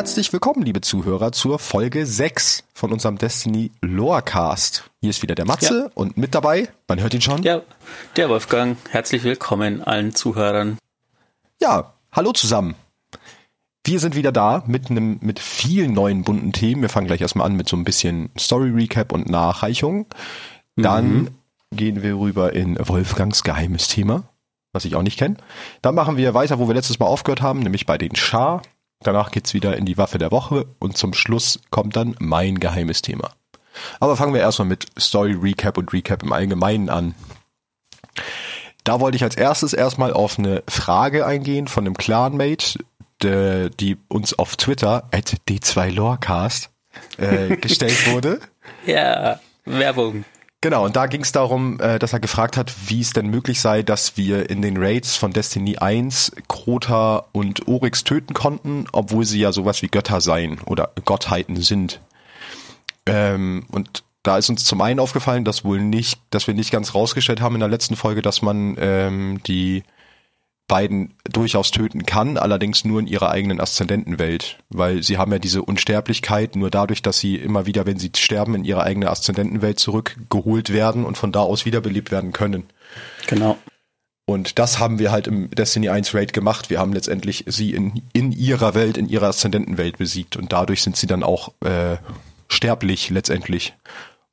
Herzlich willkommen, liebe Zuhörer, zur Folge 6 von unserem Destiny Lorecast. Hier ist wieder der Matze ja. und mit dabei, man hört ihn schon. Ja, der Wolfgang. Herzlich willkommen allen Zuhörern. Ja, hallo zusammen. Wir sind wieder da mit einem, mit vielen neuen bunten Themen. Wir fangen gleich erstmal an mit so ein bisschen Story Recap und Nachreichung. Dann mhm. gehen wir rüber in Wolfgangs geheimes Thema, was ich auch nicht kenne. Dann machen wir weiter, wo wir letztes Mal aufgehört haben, nämlich bei den Schar. Danach geht's wieder in die Waffe der Woche und zum Schluss kommt dann mein geheimes Thema. Aber fangen wir erstmal mit Story Recap und Recap im Allgemeinen an. Da wollte ich als erstes erstmal auf eine Frage eingehen von einem Clanmate, de, die uns auf Twitter at d2lorecast äh, gestellt wurde. Ja, Werbung. Genau, und da ging es darum, äh, dass er gefragt hat, wie es denn möglich sei, dass wir in den Raids von Destiny 1 Krota und Oryx töten konnten, obwohl sie ja sowas wie Götter seien oder Gottheiten sind. Ähm, und da ist uns zum einen aufgefallen, dass wohl nicht, dass wir nicht ganz rausgestellt haben in der letzten Folge, dass man ähm, die beiden durchaus töten kann, allerdings nur in ihrer eigenen Aszendentenwelt, weil sie haben ja diese Unsterblichkeit nur dadurch, dass sie immer wieder, wenn sie sterben, in ihre eigene Aszendentenwelt zurückgeholt werden und von da aus wiederbelebt werden können. Genau. Und das haben wir halt im Destiny 1 Raid gemacht. Wir haben letztendlich sie in, in ihrer Welt, in ihrer Aszendentenwelt besiegt und dadurch sind sie dann auch äh, sterblich letztendlich.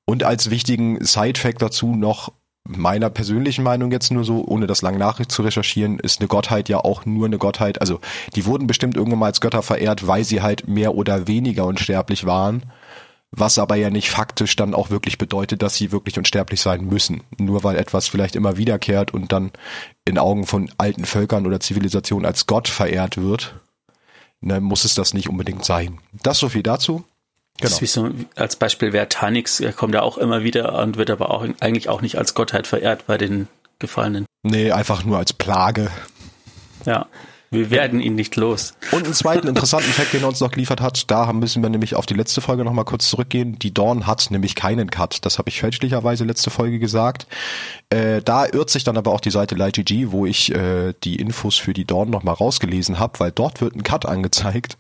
Und als wichtigen Side-Fact dazu noch, meiner persönlichen Meinung jetzt nur so, ohne das lang nach zu recherchieren, ist eine Gottheit ja auch nur eine Gottheit. Also die wurden bestimmt irgendwann mal als Götter verehrt, weil sie halt mehr oder weniger unsterblich waren. Was aber ja nicht faktisch dann auch wirklich bedeutet, dass sie wirklich unsterblich sein müssen. Nur weil etwas vielleicht immer wiederkehrt und dann in Augen von alten Völkern oder Zivilisationen als Gott verehrt wird, ne, muss es das nicht unbedingt sein. Das so viel dazu. Genau. Das ist wie so, als Beispiel Vertanix, er kommt ja auch immer wieder und wird aber auch eigentlich auch nicht als Gottheit verehrt bei den Gefallenen. Nee, einfach nur als Plage. Ja. Wir werden ihn nicht los. Und einen zweiten interessanten Fact, den er uns noch geliefert hat, da müssen wir nämlich auf die letzte Folge nochmal kurz zurückgehen. Die Dawn hat nämlich keinen Cut. Das habe ich fälschlicherweise letzte Folge gesagt. Äh, da irrt sich dann aber auch die Seite LightGG, wo ich äh, die Infos für die Dawn nochmal rausgelesen habe, weil dort wird ein Cut angezeigt.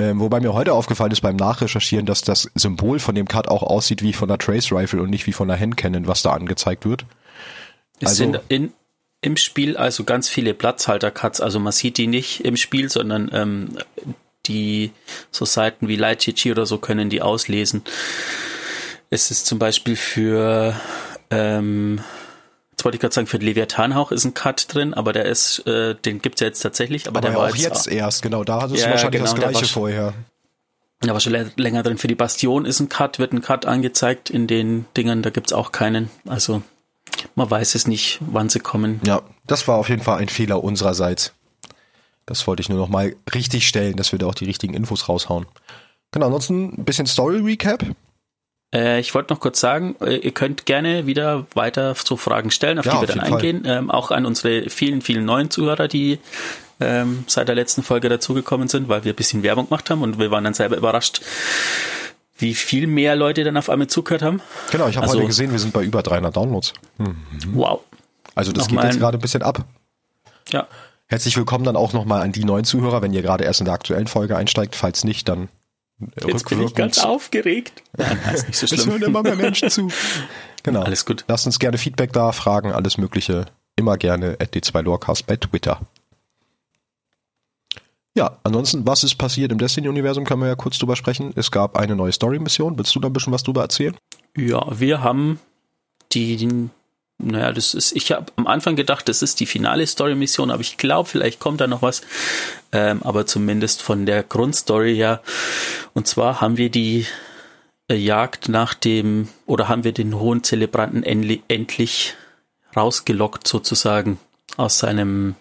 Ähm, wobei mir heute aufgefallen ist beim Nachrecherchieren, dass das Symbol von dem Cut auch aussieht wie von der Trace Rifle und nicht wie von der Handcannon, was da angezeigt wird. Es also, sind in, im Spiel also ganz viele Platzhalter-Cuts, also man sieht die nicht im Spiel, sondern ähm, die so Seiten wie LightGG oder so können die auslesen. Es ist zum Beispiel für ähm, Jetzt wollte ich gerade sagen, für Leviathanhauch ist ein Cut drin, aber der ist, äh, den gibt's ja jetzt tatsächlich. Aber, aber der war auch jetzt, auch, erst, genau, da hattest ja, du wahrscheinlich genau, das gleiche vorher. Da war schon länger drin. Für die Bastion ist ein Cut, wird ein Cut angezeigt. In den Dingern, da gibt's auch keinen. Also man weiß es nicht, wann sie kommen. Ja, das war auf jeden Fall ein Fehler unsererseits. Das wollte ich nur noch mal richtig stellen, dass wir da auch die richtigen Infos raushauen. Genau, ansonsten ein bisschen Story-Recap. Äh, ich wollte noch kurz sagen, äh, ihr könnt gerne wieder weiter so Fragen stellen, auf ja, die wir dann eingehen. Ähm, auch an unsere vielen, vielen neuen Zuhörer, die ähm, seit der letzten Folge dazugekommen sind, weil wir ein bisschen Werbung gemacht haben und wir waren dann selber überrascht, wie viel mehr Leute dann auf einmal zugehört haben. Genau, ich habe also, heute gesehen, wir sind bei über 300 Downloads. Mhm. Wow. Also das Nochmal geht jetzt gerade ein bisschen ab. Ja. Herzlich willkommen dann auch nochmal an die neuen Zuhörer, wenn ihr gerade erst in der aktuellen Folge einsteigt. Falls nicht, dann Jetzt bin ich ganz aufgeregt. Nein, ist nicht so schlimm. Es hören immer mehr Menschen zu. Genau. Alles gut. Lasst uns gerne Feedback da, Fragen, alles Mögliche. Immer gerne at d2lorecast bei Twitter. Ja, ansonsten, was ist passiert im Destiny-Universum, können wir ja kurz drüber sprechen. Es gab eine neue Story-Mission. Willst du da ein bisschen was drüber erzählen? Ja, wir haben die, die naja, das ist, ich habe am Anfang gedacht, das ist die finale Story-Mission, aber ich glaube, vielleicht kommt da noch was. Ähm, aber zumindest von der Grundstory her. Und zwar haben wir die äh, Jagd nach dem, oder haben wir den hohen Zelebranten endlich, rausgelockt sozusagen aus seinem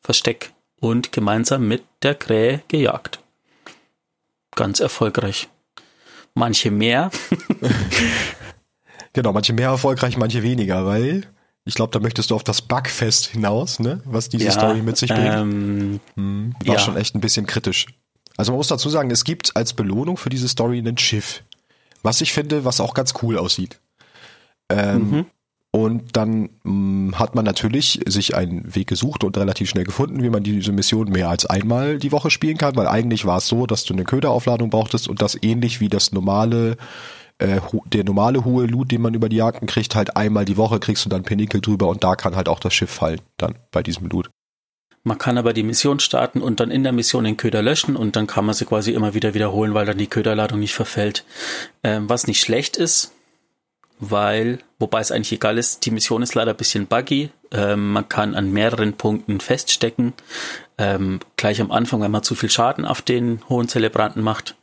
Versteck und gemeinsam mit der Krähe gejagt. Ganz erfolgreich. Manche mehr. Genau, manche mehr erfolgreich, manche weniger, weil ich glaube, da möchtest du auf das Bugfest hinaus, ne? Was diese ja, Story mit sich bringt. Ähm, hm, war ja. schon echt ein bisschen kritisch. Also man muss dazu sagen, es gibt als Belohnung für diese Story ein Schiff. Was ich finde, was auch ganz cool aussieht. Ähm, mhm. Und dann mh, hat man natürlich sich einen Weg gesucht und relativ schnell gefunden, wie man diese Mission mehr als einmal die Woche spielen kann, weil eigentlich war es so, dass du eine Köderaufladung brauchtest und das ähnlich wie das normale äh, der normale hohe Loot, den man über die Jagden kriegt, halt einmal die Woche kriegst du dann Pinnacle drüber und da kann halt auch das Schiff fallen, dann bei diesem Loot. Man kann aber die Mission starten und dann in der Mission den Köder löschen und dann kann man sie quasi immer wieder wiederholen, weil dann die Köderladung nicht verfällt. Ähm, was nicht schlecht ist, weil, wobei es eigentlich egal ist, die Mission ist leider ein bisschen buggy. Ähm, man kann an mehreren Punkten feststecken. Ähm, gleich am Anfang, wenn man zu viel Schaden auf den hohen Zelebranten macht.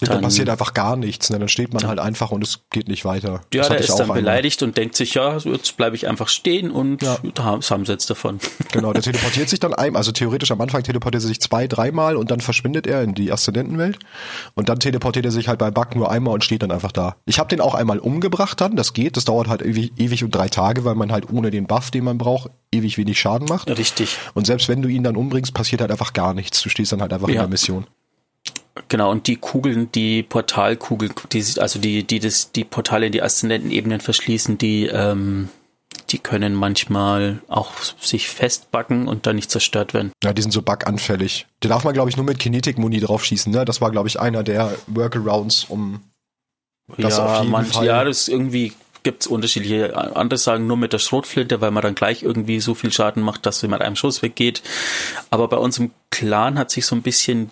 Dann, dann, passiert einfach gar nichts. Ne? Dann steht man halt einfach und es geht nicht weiter. Ja, das der ist dann einmal. beleidigt und denkt sich, ja, jetzt bleibe ich einfach stehen und ja. da haben sie jetzt davon. Genau, der teleportiert sich dann einmal, also theoretisch am Anfang teleportiert er sich zwei, dreimal und dann verschwindet er in die Aszendentenwelt und dann teleportiert er sich halt bei Bug nur einmal und steht dann einfach da. Ich habe den auch einmal umgebracht dann, das geht, das dauert halt ewig, ewig und drei Tage, weil man halt ohne den Buff, den man braucht, ewig wenig Schaden macht. Richtig. Und selbst wenn du ihn dann umbringst, passiert halt einfach gar nichts. Du stehst dann halt einfach ja. in der Mission. Genau, und die Kugeln, die Portalkugeln, die, also die, die das, die Portale in die Aszendentenebenen verschließen, die, ähm, die können manchmal auch sich festbacken und dann nicht zerstört werden. Ja, die sind so buganfällig. Die darf man, glaube ich, nur mit Kinetik-Muni draufschießen, ne? Das war, glaube ich, einer der Workarounds, um das ja, auf jeden manch, Fall. Ja, das irgendwie gibt's unterschiedliche. Andere sagen nur mit der Schrotflinte, weil man dann gleich irgendwie so viel Schaden macht, dass sie mit einem Schuss weggeht. Aber bei uns im Clan hat sich so ein bisschen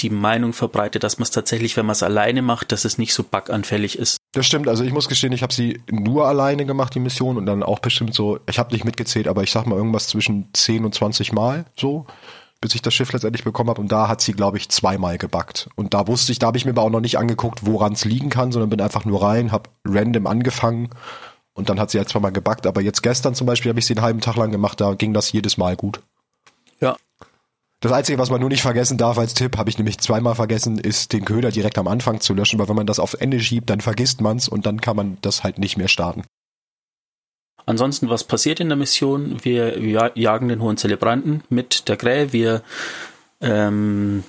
die Meinung verbreitet, dass man es tatsächlich, wenn man es alleine macht, dass es nicht so buganfällig ist. Das stimmt, also ich muss gestehen, ich habe sie nur alleine gemacht, die Mission, und dann auch bestimmt so, ich habe nicht mitgezählt, aber ich sag mal irgendwas zwischen 10 und 20 Mal so, bis ich das Schiff letztendlich bekommen habe. Und da hat sie, glaube ich, zweimal gebackt. Und da wusste ich, da habe ich mir aber auch noch nicht angeguckt, woran es liegen kann, sondern bin einfach nur rein, habe random angefangen und dann hat sie halt zweimal gebackt. Aber jetzt gestern zum Beispiel habe ich sie einen halben Tag lang gemacht, da ging das jedes Mal gut. Ja, das Einzige, was man nur nicht vergessen darf als Tipp, habe ich nämlich zweimal vergessen, ist den Köder direkt am Anfang zu löschen, weil wenn man das auf Ende schiebt, dann vergisst man's und dann kann man das halt nicht mehr starten. Ansonsten, was passiert in der Mission? Wir jagen den hohen Zelebranten mit der Krähe. Wir ähm,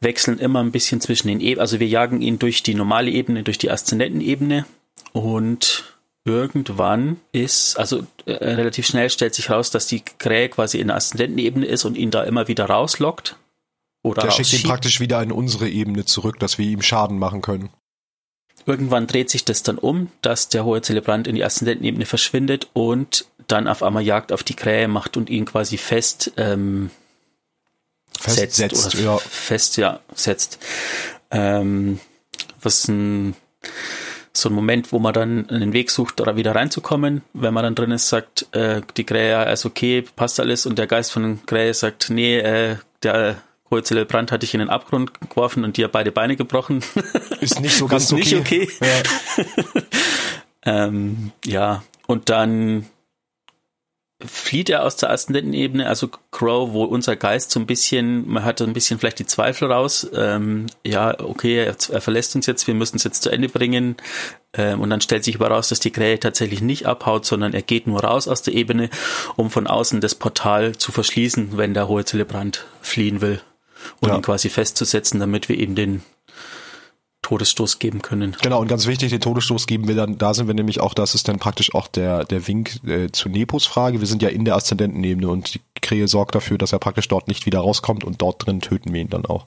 wechseln immer ein bisschen zwischen den Ebenen. Also wir jagen ihn durch die normale Ebene, durch die Aszendentenebene und irgendwann ist, also äh, relativ schnell stellt sich raus, dass die Krähe quasi in der Aszendentenebene ist und ihn da immer wieder rauslockt. Oder Der schickt ihn praktisch wieder in unsere Ebene zurück, dass wir ihm Schaden machen können. Irgendwann dreht sich das dann um, dass der hohe Zelebrant in die Aszendentenebene verschwindet und dann auf einmal Jagd auf die Krähe macht und ihn quasi fest ähm, festsetzt. Oder ja. Fest, ja, setzt. Ähm, was ein so ein Moment, wo man dann einen Weg sucht, da wieder reinzukommen. Wenn man dann drin ist, sagt äh, die Krähe, ist okay, passt alles. Und der Geist von der Krähe sagt, nee, äh, der Hohezelle Brand hatte ich in den Abgrund geworfen und hat beide Beine gebrochen. Ist nicht so ganz okay. Nicht okay. Ja. ähm, ja, und dann flieht er aus der Aszendentenebene, also Crow, wo unser Geist so ein bisschen, man hat so ein bisschen vielleicht die Zweifel raus, ähm, ja, okay, er, er, verlässt uns jetzt, wir müssen es jetzt zu Ende bringen. Ähm, und dann stellt sich aber raus, dass die Krähe tatsächlich nicht abhaut, sondern er geht nur raus aus der Ebene, um von außen das Portal zu verschließen, wenn der hohe Zelebrant fliehen will und ja. ihn quasi festzusetzen, damit wir eben den Todesstoß geben können. Genau, und ganz wichtig, den Todesstoß geben wir dann, da sind wir nämlich auch, das ist dann praktisch auch der, der Wink äh, zu Nepos Frage. Wir sind ja in der Aszendentenebene und die Krähe sorgt dafür, dass er praktisch dort nicht wieder rauskommt und dort drin töten wir ihn dann auch.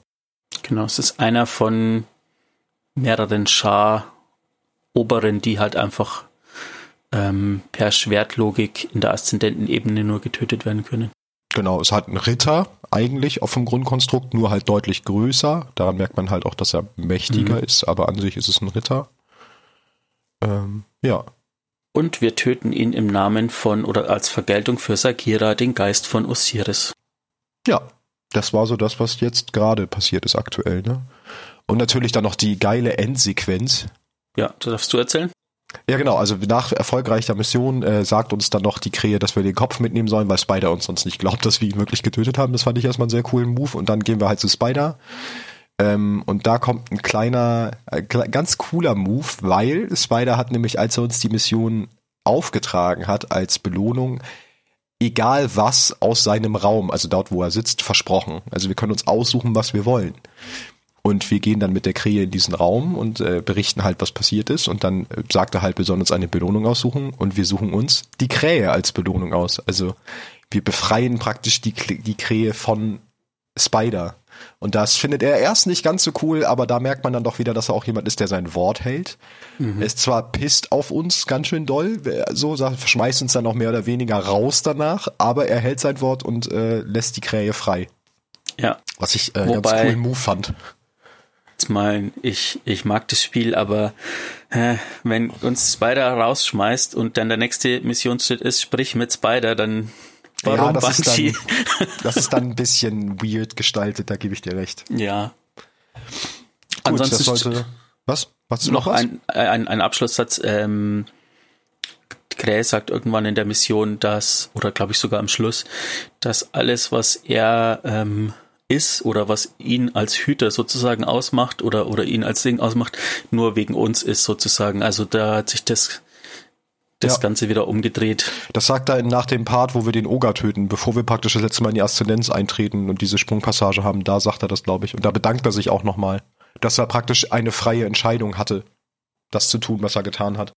Genau, es ist einer von mehreren Schar Oberen, die halt einfach ähm, per Schwertlogik in der Aszendentenebene nur getötet werden können. Genau, es hat einen Ritter eigentlich auf dem Grundkonstrukt, nur halt deutlich größer. Daran merkt man halt auch, dass er mächtiger mhm. ist, aber an sich ist es ein Ritter. Ähm, ja. Und wir töten ihn im Namen von oder als Vergeltung für Sagira, den Geist von Osiris. Ja, das war so das, was jetzt gerade passiert ist aktuell, ne? Und natürlich dann noch die geile Endsequenz. Ja, das darfst du erzählen? Ja, genau. Also nach erfolgreicher Mission äh, sagt uns dann noch die Krähe, dass wir den Kopf mitnehmen sollen, weil Spider uns sonst nicht glaubt, dass wir ihn wirklich getötet haben. Das fand ich erstmal einen sehr coolen Move. Und dann gehen wir halt zu Spider. Ähm, und da kommt ein kleiner, äh, ganz cooler Move, weil Spider hat nämlich, als er uns die Mission aufgetragen hat, als Belohnung, egal was aus seinem Raum, also dort, wo er sitzt, versprochen. Also wir können uns aussuchen, was wir wollen. Und wir gehen dann mit der Krähe in diesen Raum und äh, berichten halt, was passiert ist. Und dann äh, sagt er halt, wir sollen uns eine Belohnung aussuchen. Und wir suchen uns die Krähe als Belohnung aus. Also wir befreien praktisch die, die Krähe von Spider. Und das findet er erst nicht ganz so cool, aber da merkt man dann doch wieder, dass er auch jemand ist, der sein Wort hält. Mhm. Er ist zwar pisst auf uns ganz schön doll, so schmeißt uns dann noch mehr oder weniger raus danach, aber er hält sein Wort und äh, lässt die Krähe frei. Ja. Was ich äh, Wobei, ganz coolen Move fand mal, ich, ich mag das Spiel, aber äh, wenn uns Spider rausschmeißt und dann der nächste Missionsschritt ist, sprich mit Spider, dann warum ja, das ist, dann, das ist dann ein bisschen weird gestaltet, da gebe ich dir recht. Ja. Gut, Ansonsten das sollte, was? Was noch, noch was? Ein, ein, ein Abschlusssatz. Ähm, Gräß sagt irgendwann in der Mission, dass, oder glaube ich sogar am Schluss, dass alles, was er ähm, ist oder was ihn als Hüter sozusagen ausmacht oder, oder ihn als Ding ausmacht, nur wegen uns ist sozusagen. Also da hat sich das, das ja. Ganze wieder umgedreht. Das sagt er nach dem Part, wo wir den Oga töten, bevor wir praktisch das letzte Mal in die Aszendenz eintreten und diese Sprungpassage haben, da sagt er das, glaube ich. Und da bedankt er sich auch nochmal, dass er praktisch eine freie Entscheidung hatte, das zu tun, was er getan hat.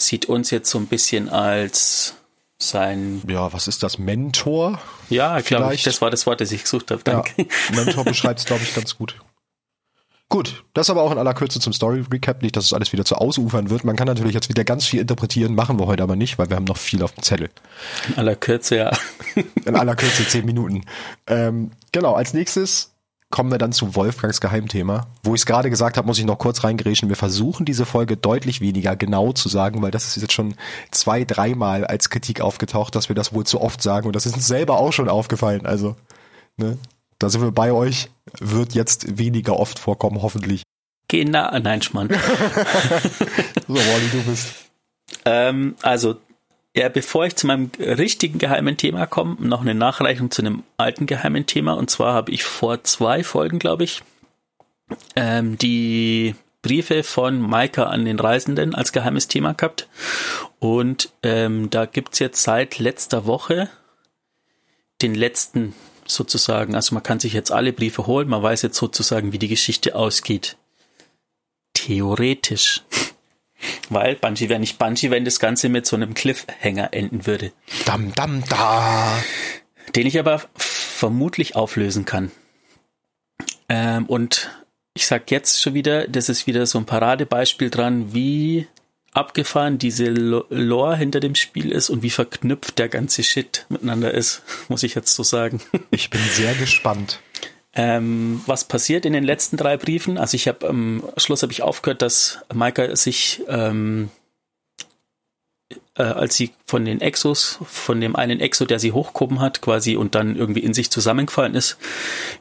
Sieht uns jetzt so ein bisschen als sein. Ja, was ist das? Mentor? Ja, glaube ich, das war das Wort, das ich gesucht habe. Danke. Ja, Mentor beschreibt es, glaube ich, ganz gut. Gut, das aber auch in aller Kürze zum Story-Recap, nicht, dass es alles wieder zu ausufern wird. Man kann natürlich jetzt wieder ganz viel interpretieren, machen wir heute aber nicht, weil wir haben noch viel auf dem Zettel. In aller Kürze, ja. In aller Kürze zehn Minuten. Ähm, genau, als nächstes kommen wir dann zu Wolfgangs Geheimthema. Wo ich es gerade gesagt habe, muss ich noch kurz reingerätschen. Wir versuchen diese Folge deutlich weniger genau zu sagen, weil das ist jetzt schon zwei, dreimal als Kritik aufgetaucht, dass wir das wohl zu oft sagen. Und das ist uns selber auch schon aufgefallen. Also, ne, da sind wir bei euch. Wird jetzt weniger oft vorkommen, hoffentlich. Genau, nein, Schmann. so, Wally, du bist. Ähm, also ja, bevor ich zu meinem richtigen geheimen Thema komme, noch eine Nachreichung zu einem alten geheimen Thema. Und zwar habe ich vor zwei Folgen, glaube ich, ähm, die Briefe von Maika an den Reisenden als geheimes Thema gehabt. Und ähm, da gibt's jetzt seit letzter Woche den letzten sozusagen. Also man kann sich jetzt alle Briefe holen. Man weiß jetzt sozusagen, wie die Geschichte ausgeht. Theoretisch. Weil Bungie wäre nicht Bungie, wenn das Ganze mit so einem Cliffhanger enden würde. Dam, dam, da. Den ich aber vermutlich auflösen kann. Ähm, und ich sag jetzt schon wieder, das ist wieder so ein Paradebeispiel dran, wie abgefahren diese Lore hinter dem Spiel ist und wie verknüpft der ganze Shit miteinander ist, muss ich jetzt so sagen. Ich bin sehr gespannt. Ähm, was passiert in den letzten drei Briefen? Also ich habe am Schluss habe ich aufgehört, dass Maika sich ähm, äh, als sie von den Exos, von dem einen Exo, der sie hochgehoben hat, quasi und dann irgendwie in sich zusammengefallen ist,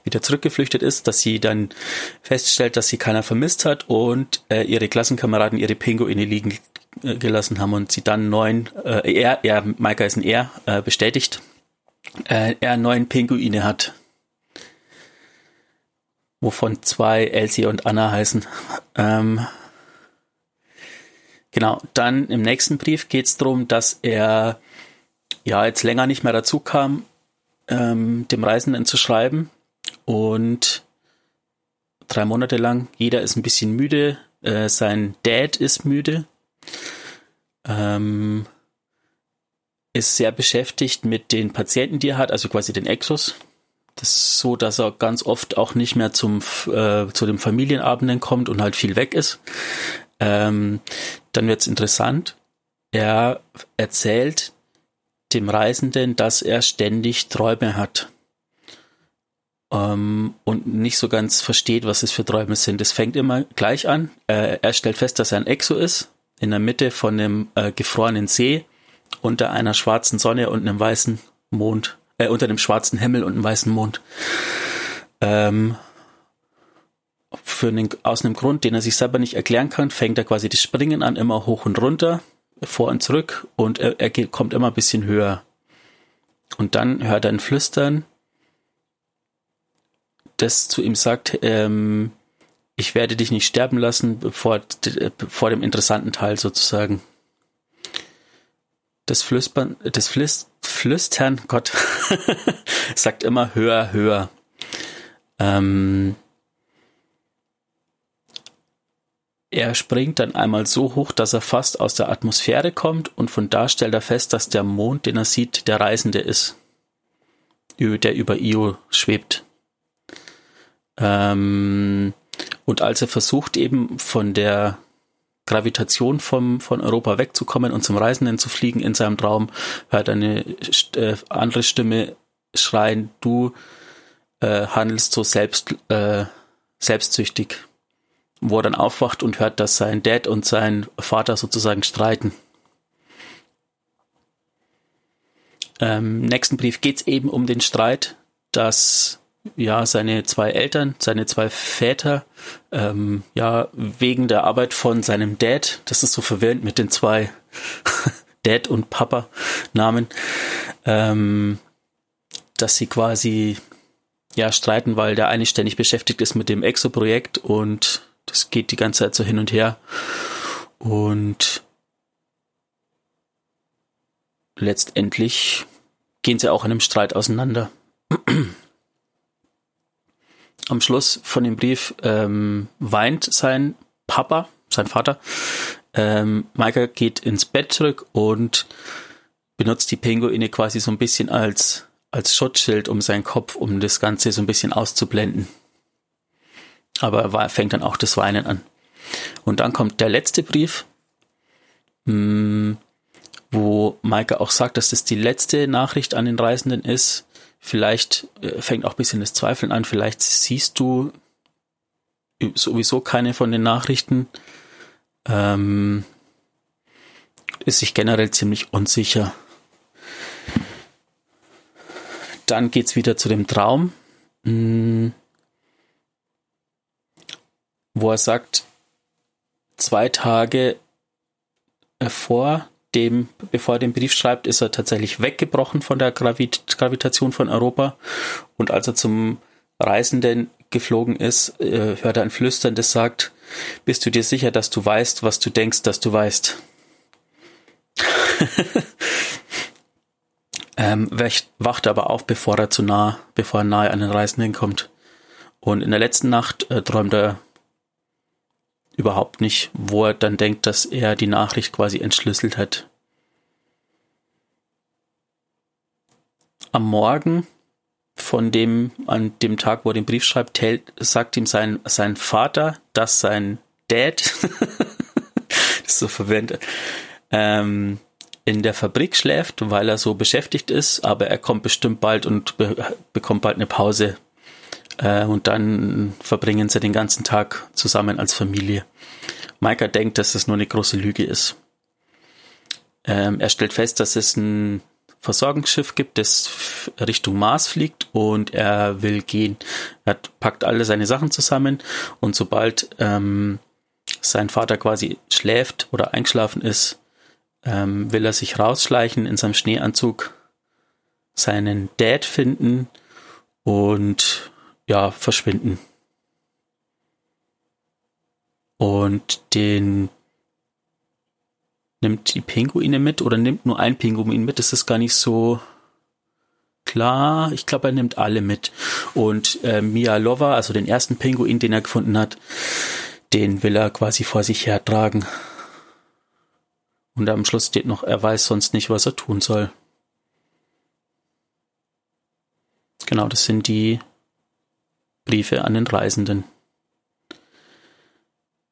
wieder zurückgeflüchtet ist, dass sie dann feststellt, dass sie keiner vermisst hat und äh, ihre Klassenkameraden ihre Pinguine liegen äh, gelassen haben und sie dann neun, äh, er, er, Maika ist ein Er, äh, bestätigt, äh, er neun Pinguine hat wovon zwei Elsie und Anna heißen. Ähm, genau, dann im nächsten Brief geht es darum, dass er ja jetzt länger nicht mehr dazu kam, ähm, dem Reisenden zu schreiben. Und drei Monate lang, jeder ist ein bisschen müde, äh, sein Dad ist müde, ähm, ist sehr beschäftigt mit den Patienten, die er hat, also quasi den Exos, das ist so, dass er ganz oft auch nicht mehr zum, äh, zu den Familienabenden kommt und halt viel weg ist. Ähm, dann wird's interessant. Er erzählt dem Reisenden, dass er ständig Träume hat ähm, und nicht so ganz versteht, was es für Träume sind. Es fängt immer gleich an. Äh, er stellt fest, dass er ein Exo ist, in der Mitte von einem äh, gefrorenen See, unter einer schwarzen Sonne und einem weißen Mond äh, unter dem schwarzen Himmel und einem weißen Mond. Ähm, für einen, aus einem Grund, den er sich selber nicht erklären kann, fängt er quasi das Springen an, immer hoch und runter, vor und zurück und er, er geht, kommt immer ein bisschen höher. Und dann hört er ein Flüstern, das zu ihm sagt, ähm, ich werde dich nicht sterben lassen, bevor, vor dem interessanten Teil sozusagen. Das Flüstern, das Flüstern, Flüstern, Gott, sagt immer höher, höher. Ähm, er springt dann einmal so hoch, dass er fast aus der Atmosphäre kommt und von da stellt er fest, dass der Mond, den er sieht, der Reisende ist, der über Io schwebt. Ähm, und als er versucht eben von der Gravitation vom, von Europa wegzukommen und zum Reisenden zu fliegen in seinem Traum, hört eine äh, andere Stimme schreien, du äh, handelst so selbst, äh, selbstsüchtig. Wo er dann aufwacht und hört, dass sein Dad und sein Vater sozusagen streiten. Ähm, Im nächsten Brief geht es eben um den Streit, dass ja, seine zwei Eltern, seine zwei Väter, ähm, ja, wegen der Arbeit von seinem Dad, das ist so verwirrend mit den zwei Dad und Papa Namen, ähm, dass sie quasi ja streiten, weil der eine ständig beschäftigt ist mit dem Exo-Projekt und das geht die ganze Zeit so hin und her. Und letztendlich gehen sie auch in einem Streit auseinander am Schluss von dem Brief ähm, weint sein Papa, sein Vater. Ähm, Micah geht ins Bett zurück und benutzt die Pinguine quasi so ein bisschen als, als Schutzschild um seinen Kopf, um das Ganze so ein bisschen auszublenden. Aber er fängt dann auch das Weinen an. Und dann kommt der letzte Brief, mh, mm, wo Maike auch sagt, dass das die letzte Nachricht an den Reisenden ist, Vielleicht äh, fängt auch ein bisschen das Zweifeln an. Vielleicht siehst du sowieso keine von den Nachrichten. Ähm, ist sich generell ziemlich unsicher. Dann geht's wieder zu dem Traum, hm, wo er sagt, zwei Tage vor dem, bevor er den Brief schreibt, ist er tatsächlich weggebrochen von der Gravit Gravitation von Europa. Und als er zum Reisenden geflogen ist, äh, hört er ein Flüstern, das sagt, bist du dir sicher, dass du weißt, was du denkst, dass du weißt? ähm, wacht aber auf, bevor er zu nah, bevor er nahe an den Reisenden kommt. Und in der letzten Nacht äh, träumt er überhaupt nicht, wo er dann denkt, dass er die Nachricht quasi entschlüsselt hat. Am Morgen von dem, an dem Tag, wo er den Brief schreibt, sagt ihm sein, sein Vater, dass sein Dad, das ist so verwirrend, ähm, in der Fabrik schläft, weil er so beschäftigt ist, aber er kommt bestimmt bald und be bekommt bald eine Pause äh, und dann verbringen sie den ganzen Tag zusammen als Familie. Micah denkt, dass es nur eine große Lüge ist. Ähm, er stellt fest, dass es ein Versorgungsschiff gibt, das Richtung Mars fliegt und er will gehen. Er packt alle seine Sachen zusammen und sobald ähm, sein Vater quasi schläft oder eingeschlafen ist, ähm, will er sich rausschleichen in seinem Schneeanzug, seinen Dad finden und ja, verschwinden. Und den nimmt die Pinguine mit oder nimmt nur ein Pinguin mit. Das ist gar nicht so klar. Ich glaube, er nimmt alle mit. Und äh, Mia Lova, also den ersten Pinguin, den er gefunden hat, den will er quasi vor sich hertragen. Und am Schluss steht noch, er weiß sonst nicht, was er tun soll. Genau, das sind die Briefe an den Reisenden.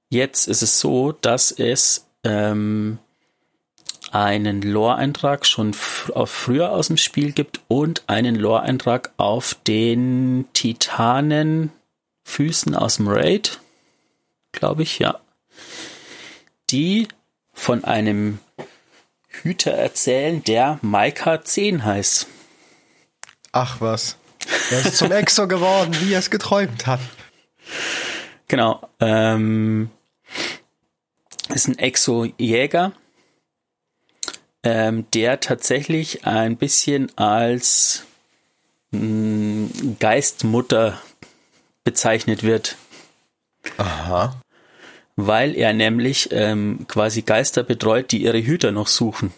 Jetzt ist es so, dass es ähm, einen Lore-Eintrag schon früher aus dem Spiel gibt und einen Lore-Eintrag auf den Titanenfüßen aus dem Raid, glaube ich, ja. Die von einem Hüter erzählen, der Maika 10 heißt. Ach was. Er ist zum Exo geworden, wie er es geträumt hat. Genau. Ähm, ist ein Exo-Jäger, ähm, der tatsächlich ein bisschen als mh, hm, Geistmutter bezeichnet wird. Aha. Weil er nämlich ähm, quasi Geister betreut, die ihre Hüter noch suchen.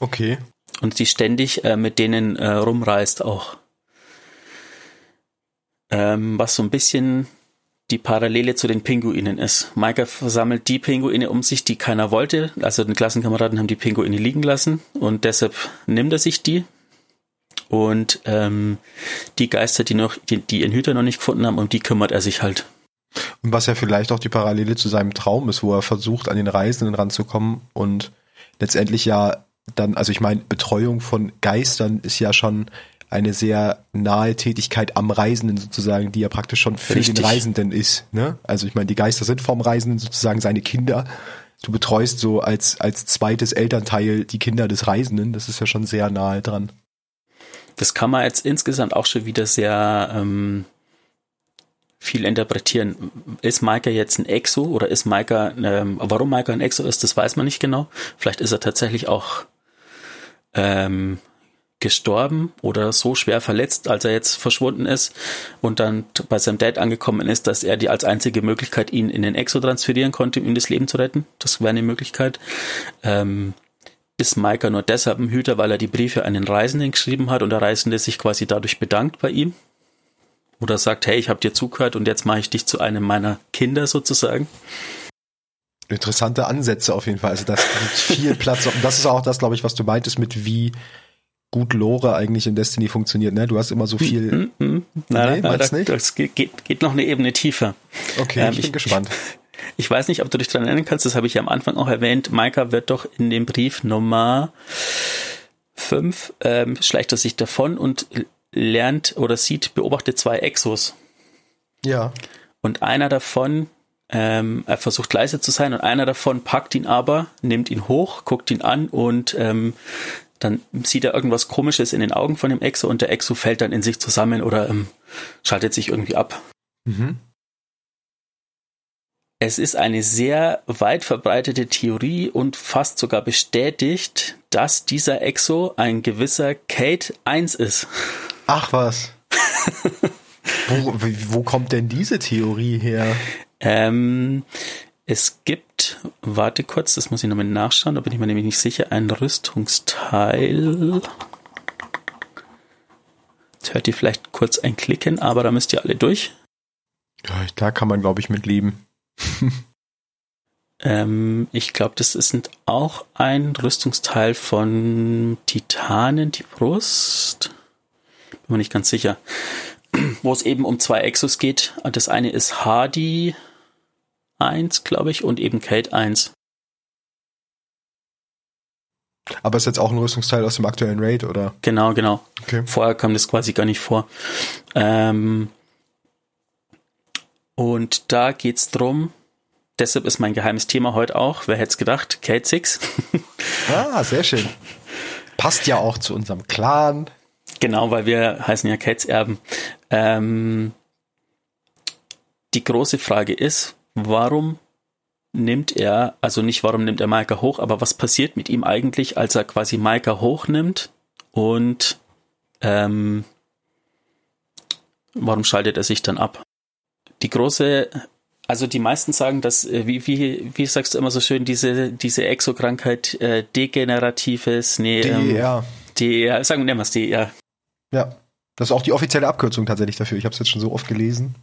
Okay. Und die ständig äh, mit denen äh, rumreist auch. Ähm, was so ein bisschen die Parallele zu den Pinguinen ist. Maika versammelt die Pinguine um sich, die keiner wollte. Also die Klassenkameraden haben die Pinguine liegen lassen und deshalb nimmt er sich die. Und ähm, die Geister, die noch, die, die ihren Hüter noch nicht gefunden haben, um die kümmert er sich halt. Und was ja vielleicht auch die Parallele zu seinem Traum ist, wo er versucht, an den Reisenden ranzukommen und letztendlich ja dann, also ich meine, Betreuung von Geistern ist ja schon eine sehr nahe Tätigkeit am Reisenden sozusagen, die ja praktisch schon für Richtig. den Reisenden ist. Ne? Also ich meine, die Geister sind vom Reisenden sozusagen seine Kinder. Du betreust so als, als zweites Elternteil die Kinder des Reisenden. Das ist ja schon sehr nahe dran. Das kann man jetzt insgesamt auch schon wieder sehr ähm, viel interpretieren. Ist Maika jetzt ein Exo oder ist Maika, ähm, warum Maika ein Exo ist, das weiß man nicht genau. Vielleicht ist er tatsächlich auch ähm, gestorben oder so schwer verletzt, als er jetzt verschwunden ist und dann bei seinem Dad angekommen ist, dass er die als einzige Möglichkeit ihn in den Exo transferieren konnte, um ihm das Leben zu retten. Das wäre eine Möglichkeit. Ähm, ist Maika nur deshalb ein Hüter, weil er die Briefe an den Reisenden geschrieben hat und der Reisende sich quasi dadurch bedankt bei ihm? Oder sagt, hey, ich habe dir zugehört und jetzt mache ich dich zu einem meiner Kinder sozusagen? Interessante Ansätze auf jeden Fall. Also das gibt viel Platz. Und das ist auch das, glaube ich, was du meintest mit wie gut Lore eigentlich in Destiny funktioniert. Ne? Du hast immer so viel. Mm, mm, mm. Nein, nee, nein, das, nicht? das geht, geht noch eine Ebene tiefer. Okay, ähm, ich bin ich, gespannt. Ich weiß nicht, ob du dich daran erinnern kannst, das habe ich ja am Anfang auch erwähnt. Maika wird doch in dem Brief Nummer 5 ähm, schleicht er sich davon und lernt oder sieht, beobachtet zwei Exos. Ja. Und einer davon, ähm, er versucht leise zu sein und einer davon packt ihn aber, nimmt ihn hoch, guckt ihn an und ähm, dann sieht er irgendwas Komisches in den Augen von dem Exo und der Exo fällt dann in sich zusammen oder ähm, schaltet sich irgendwie ab. Mhm. Es ist eine sehr weit verbreitete Theorie und fast sogar bestätigt, dass dieser Exo ein gewisser Kate 1 ist. Ach was. wo, wo kommt denn diese Theorie her? Ähm, es gibt, warte kurz, das muss ich nochmal nachschauen, da bin ich mir nämlich nicht sicher, ein Rüstungsteil. Jetzt hört ihr vielleicht kurz ein Klicken, aber da müsst ihr alle durch. Ja, da kann man, glaube ich, mit leben. ähm, ich glaube, das ist auch ein Rüstungsteil von Titanen, die Brust. Bin mir nicht ganz sicher. Wo es eben um zwei Exos geht. Das eine ist Hardy 1, glaube ich, und eben Kate 1. Aber ist jetzt auch ein Rüstungsteil aus dem aktuellen Raid, oder? Genau, genau. Okay. Vorher kam das quasi gar nicht vor. Ähm, und da geht's drum, deshalb ist mein geheimes Thema heute auch, wer hätte es gedacht, Kate 6. ah, sehr schön. Passt ja auch zu unserem Clan. Genau, weil wir heißen ja Kates Erben. Ähm, die große Frage ist, warum nimmt er, also nicht warum nimmt er Maika hoch, aber was passiert mit ihm eigentlich, als er quasi Maika hochnimmt und ähm, warum schaltet er sich dann ab? Die große, also die meisten sagen, dass, äh, wie, wie, wie sagst du immer so schön, diese, diese Exokrankheit äh, degeneratives, nee, DER. Ähm, DER, sagen wir es DER. Ja, das ist auch die offizielle Abkürzung tatsächlich dafür. Ich habe es jetzt schon so oft gelesen.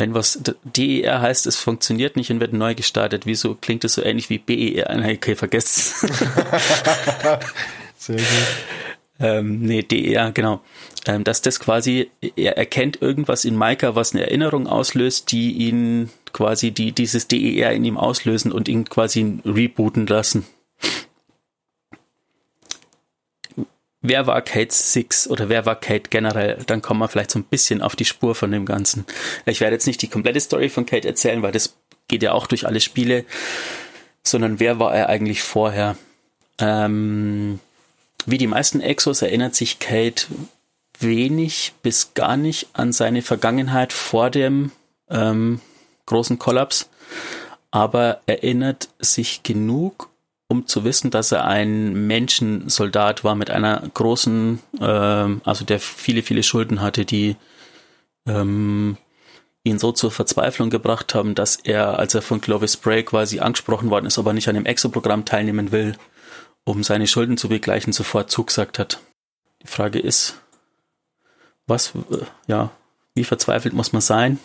Wenn was DER heißt, es funktioniert nicht und wird neu gestartet, wieso klingt es so ähnlich wie BER? Okay, vergesst Sehr gut. Ähm, nee, DER, genau. Ähm, dass das quasi, er erkennt irgendwas in Maika, was eine Erinnerung auslöst, die ihn quasi, die dieses DER in ihm auslösen und ihn quasi rebooten lassen. Wer war Kate Six oder wer war Kate generell, dann kommen wir vielleicht so ein bisschen auf die Spur von dem Ganzen. Ich werde jetzt nicht die komplette Story von Kate erzählen, weil das geht ja auch durch alle Spiele, sondern wer war er eigentlich vorher? Ähm, wie die meisten Exos erinnert sich Kate wenig bis gar nicht an seine Vergangenheit vor dem ähm, großen Kollaps, aber erinnert sich genug, um zu wissen, dass er ein Menschensoldat war mit einer großen, äh, also der viele, viele Schulden hatte, die ähm, ihn so zur Verzweiflung gebracht haben, dass er, als er von Clovis Bray quasi angesprochen worden ist, aber nicht an dem Exo-Programm teilnehmen will, um seine Schulden zu begleichen, sofort zugesagt hat. Die Frage ist, was, ja, Wie verzweifelt muss man sein,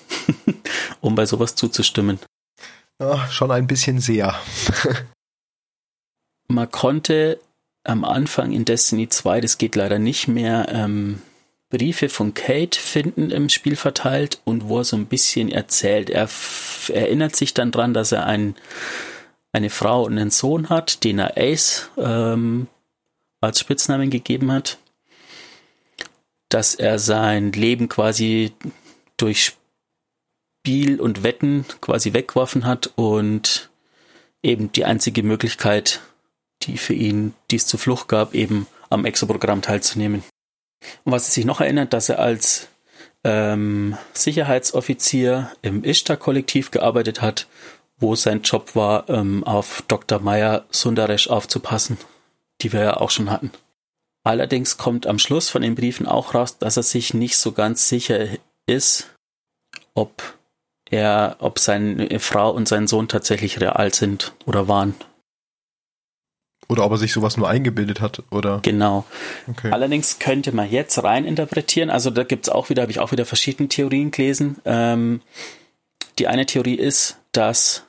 um bei sowas zuzustimmen? Ja, schon ein bisschen sehr. Man konnte am Anfang in Destiny 2, das geht leider nicht mehr, ähm, Briefe von Kate finden im Spiel verteilt und wo er so ein bisschen erzählt. Er erinnert sich dann dran, dass er ein, eine Frau und einen Sohn hat, den er Ace ähm, als Spitznamen gegeben hat. Dass er sein Leben quasi durch Spiel und Wetten quasi weggeworfen hat und eben die einzige Möglichkeit, die für ihn dies zur Flucht gab, eben am Exo-Programm teilzunehmen. Und was sich noch erinnert, dass er als ähm, Sicherheitsoffizier im Ishtar-Kollektiv gearbeitet hat, wo sein Job war, ähm, auf Dr. Meyer Sundaresh aufzupassen, die wir ja auch schon hatten. Allerdings kommt am Schluss von den Briefen auch raus, dass er sich nicht so ganz sicher ist, ob er, ob seine Frau und sein Sohn tatsächlich real sind oder waren. Oder ob er sich sowas nur eingebildet hat, oder? Genau. Okay. Allerdings könnte man jetzt rein interpretieren, also da gibt's auch wieder, habe ich auch wieder verschiedene Theorien gelesen. Ähm, die eine Theorie ist, dass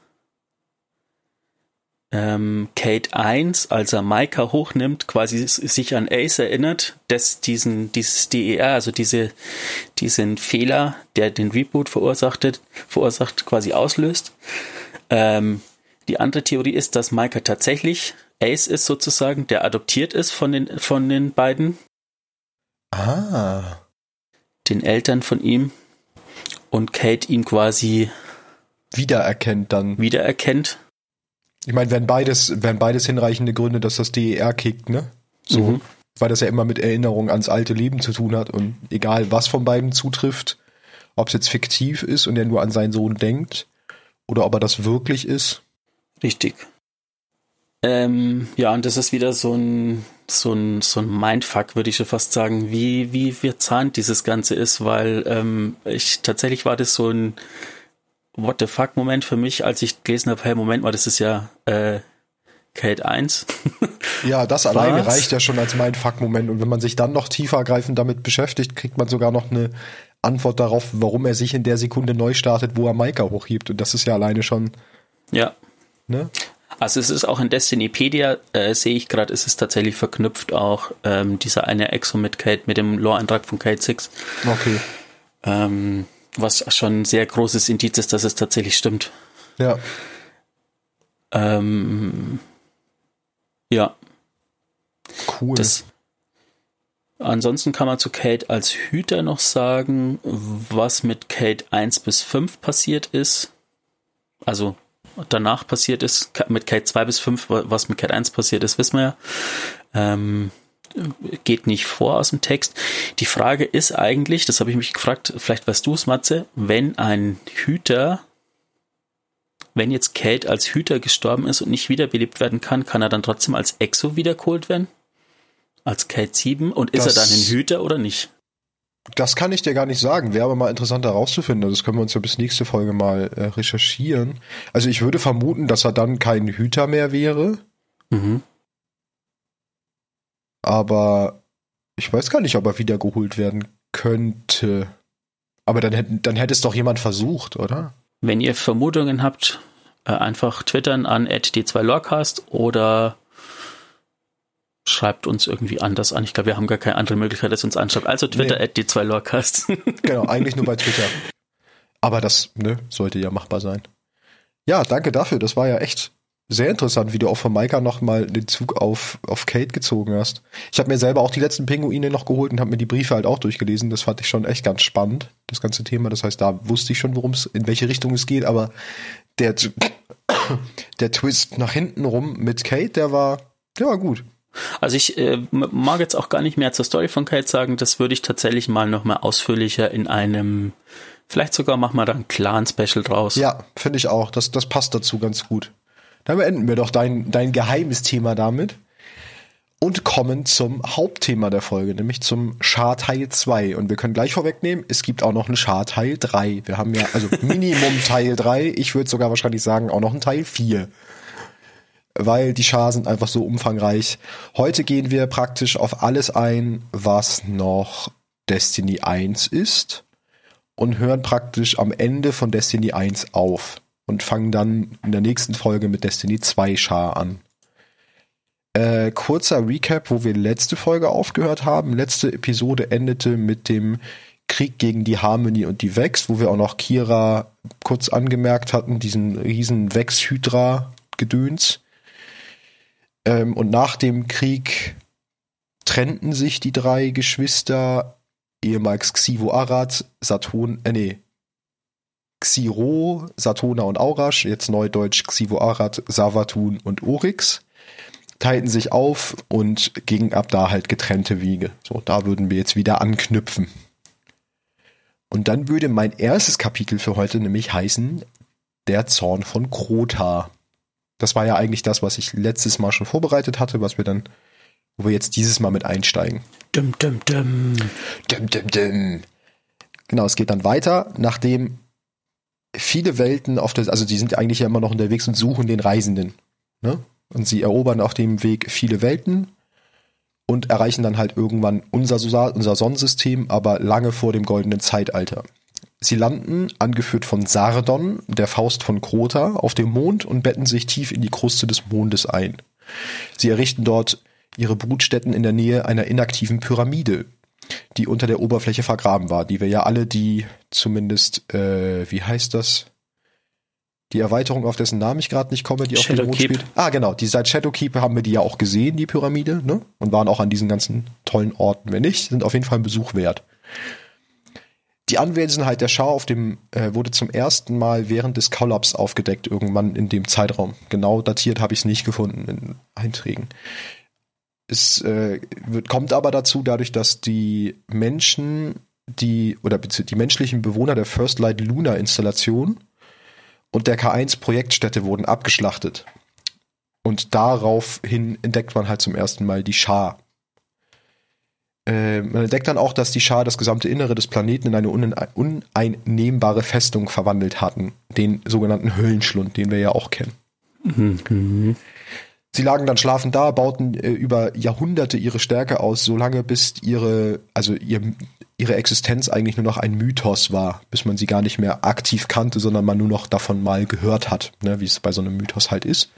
ähm, Kate 1, als er Micah hochnimmt, quasi sich an Ace erinnert, dass diesen, dieses DER, also diese, diesen Fehler, der den Reboot verursacht, verursacht quasi auslöst. Ähm, die andere Theorie ist, dass Micah tatsächlich Ace ist sozusagen, der adoptiert ist von den, von den beiden. Ah. Den Eltern von ihm. Und Kate ihn quasi wiedererkennt dann. Wiedererkennt. Ich meine, wären beides, wären beides hinreichende Gründe, dass das DER kickt, ne? So. Mhm. Weil das ja immer mit Erinnerung ans alte Leben zu tun hat und egal was von beiden zutrifft, ob es jetzt fiktiv ist und er nur an seinen Sohn denkt oder ob er das wirklich ist. Richtig. Ähm, ja, und das ist wieder so ein, so ein, so ein Mindfuck, würde ich schon fast sagen, wie, wie verzahnt dieses Ganze ist, weil ähm, ich tatsächlich war das so ein What the fuck Moment für mich, als ich gelesen habe, hey, Moment mal, das ist ja äh, Kate 1. ja, das alleine reicht ja schon als Mindfuck-Moment. Und wenn man sich dann noch tiefer greifend damit beschäftigt, kriegt man sogar noch eine Antwort darauf, warum er sich in der Sekunde neu startet, wo er Maika hochhebt. Und das ist ja alleine schon. Ja. Ne? Also es ist auch in Destinypedia, äh, sehe ich gerade, ist es tatsächlich verknüpft auch ähm, dieser eine Exo mit Kate, mit dem Lore-Eintrag von Kate 6. Okay. Ähm, was schon ein sehr großes Indiz ist, dass es tatsächlich stimmt. Ja. Ähm, ja. Cool. Das, ansonsten kann man zu Kate als Hüter noch sagen, was mit Kate 1 bis 5 passiert ist. Also danach passiert ist, mit Kate 2 bis 5, was mit Kate 1 passiert ist, wissen wir ja. Ähm, geht nicht vor aus dem Text. Die Frage ist eigentlich, das habe ich mich gefragt, vielleicht weißt du es, Matze, wenn ein Hüter, wenn jetzt Kate als Hüter gestorben ist und nicht wiederbelebt werden kann, kann er dann trotzdem als Exo wiedergeholt werden? Als Kate 7? Und ist das, er dann ein Hüter oder nicht? Das kann ich dir gar nicht sagen. Wäre aber mal interessant herauszufinden. Das können wir uns ja bis nächste Folge mal äh, recherchieren. Also ich würde vermuten, dass er dann kein Hüter mehr wäre. Mhm. Aber ich weiß gar nicht, ob er wiedergeholt werden könnte. Aber dann, hätte, dann hätte es doch jemand versucht, oder? Wenn ihr Vermutungen habt, äh, einfach twittern an d2lorcast oder schreibt uns irgendwie anders an. Ich glaube, wir haben gar keine andere Möglichkeit, als uns anschreibt. Also Twitter nee. at d2lorcast. genau, eigentlich nur bei Twitter. Aber das ne, sollte ja machbar sein. Ja, danke dafür. Das war ja echt sehr interessant, wie du auch von Maika nochmal den Zug auf, auf Kate gezogen hast. Ich habe mir selber auch die letzten Pinguine noch geholt und habe mir die Briefe halt auch durchgelesen. Das fand ich schon echt ganz spannend, das ganze Thema. Das heißt, da wusste ich schon, worum es, in welche Richtung es geht, aber der, der Twist nach hinten rum mit Kate, der war, der war gut. Also ich äh, mag jetzt auch gar nicht mehr zur Story von Kate sagen, das würde ich tatsächlich mal noch mal ausführlicher in einem, vielleicht sogar machen wir da ein Clan-Special draus. Ja, finde ich auch. Das, das passt dazu ganz gut. Dann beenden wir doch dein, dein geheimes Thema damit und kommen zum Hauptthema der Folge, nämlich zum Char Teil 2. Und wir können gleich vorwegnehmen, es gibt auch noch einen Char Teil 3. Wir haben ja, also Minimum Teil 3, ich würde sogar wahrscheinlich sagen, auch noch einen Teil 4 weil die Schar sind einfach so umfangreich. Heute gehen wir praktisch auf alles ein, was noch Destiny 1 ist und hören praktisch am Ende von Destiny 1 auf und fangen dann in der nächsten Folge mit Destiny 2 Char an. Äh, kurzer Recap, wo wir letzte Folge aufgehört haben. Letzte Episode endete mit dem Krieg gegen die Harmony und die Vex, wo wir auch noch Kira kurz angemerkt hatten, diesen riesen Vex-Hydra-Gedöns. Ähm, und nach dem Krieg trennten sich die drei Geschwister, ehemals Xivo Arad, Saturn, äh nee, Xiro, Satona und Aurash, jetzt neudeutsch Xivo Arad, Savatun und Oryx, teilten sich auf und gingen ab da halt getrennte Wege. So, da würden wir jetzt wieder anknüpfen. Und dann würde mein erstes Kapitel für heute nämlich heißen Der Zorn von Krota. Das war ja eigentlich das, was ich letztes Mal schon vorbereitet hatte, was wir dann, wo wir jetzt dieses Mal mit einsteigen. Dum, dum, dum. Dum, dum, dum. Genau, es geht dann weiter, nachdem viele Welten auf der, also die sind eigentlich ja immer noch unterwegs und suchen den Reisenden. Ne? Und sie erobern auf dem Weg viele Welten und erreichen dann halt irgendwann unser, unser Sonnensystem, aber lange vor dem goldenen Zeitalter. Sie landen, angeführt von Sardon, der Faust von Krota, auf dem Mond und betten sich tief in die Kruste des Mondes ein. Sie errichten dort ihre Brutstätten in der Nähe einer inaktiven Pyramide, die unter der Oberfläche vergraben war, die wir ja alle, die zumindest, äh, wie heißt das? Die Erweiterung, auf dessen Namen ich gerade nicht komme, die auf dem Mond spielt. Ah, genau, die seit Shadowkeep haben wir die ja auch gesehen, die Pyramide, ne? Und waren auch an diesen ganzen tollen Orten. Wenn nicht, sind auf jeden Fall ein Besuch wert. Die Anwesenheit der Schar auf dem äh, wurde zum ersten Mal während des Kollaps aufgedeckt, irgendwann in dem Zeitraum. Genau datiert habe ich es nicht gefunden in Einträgen. Es äh, wird, kommt aber dazu, dadurch, dass die Menschen, die oder die menschlichen Bewohner der First Light Lunar Installation und der K1 Projektstätte wurden abgeschlachtet. Und daraufhin entdeckt man halt zum ersten Mal die Schar. Äh, man entdeckt dann auch, dass die Schar das gesamte Innere des Planeten in eine uneinnehmbare Festung verwandelt hatten. Den sogenannten Höllenschlund, den wir ja auch kennen. Mhm. Sie lagen dann schlafend da, bauten äh, über Jahrhunderte ihre Stärke aus, solange bis ihre, also ihr, ihre Existenz eigentlich nur noch ein Mythos war, bis man sie gar nicht mehr aktiv kannte, sondern man nur noch davon mal gehört hat, ne, wie es bei so einem Mythos halt ist.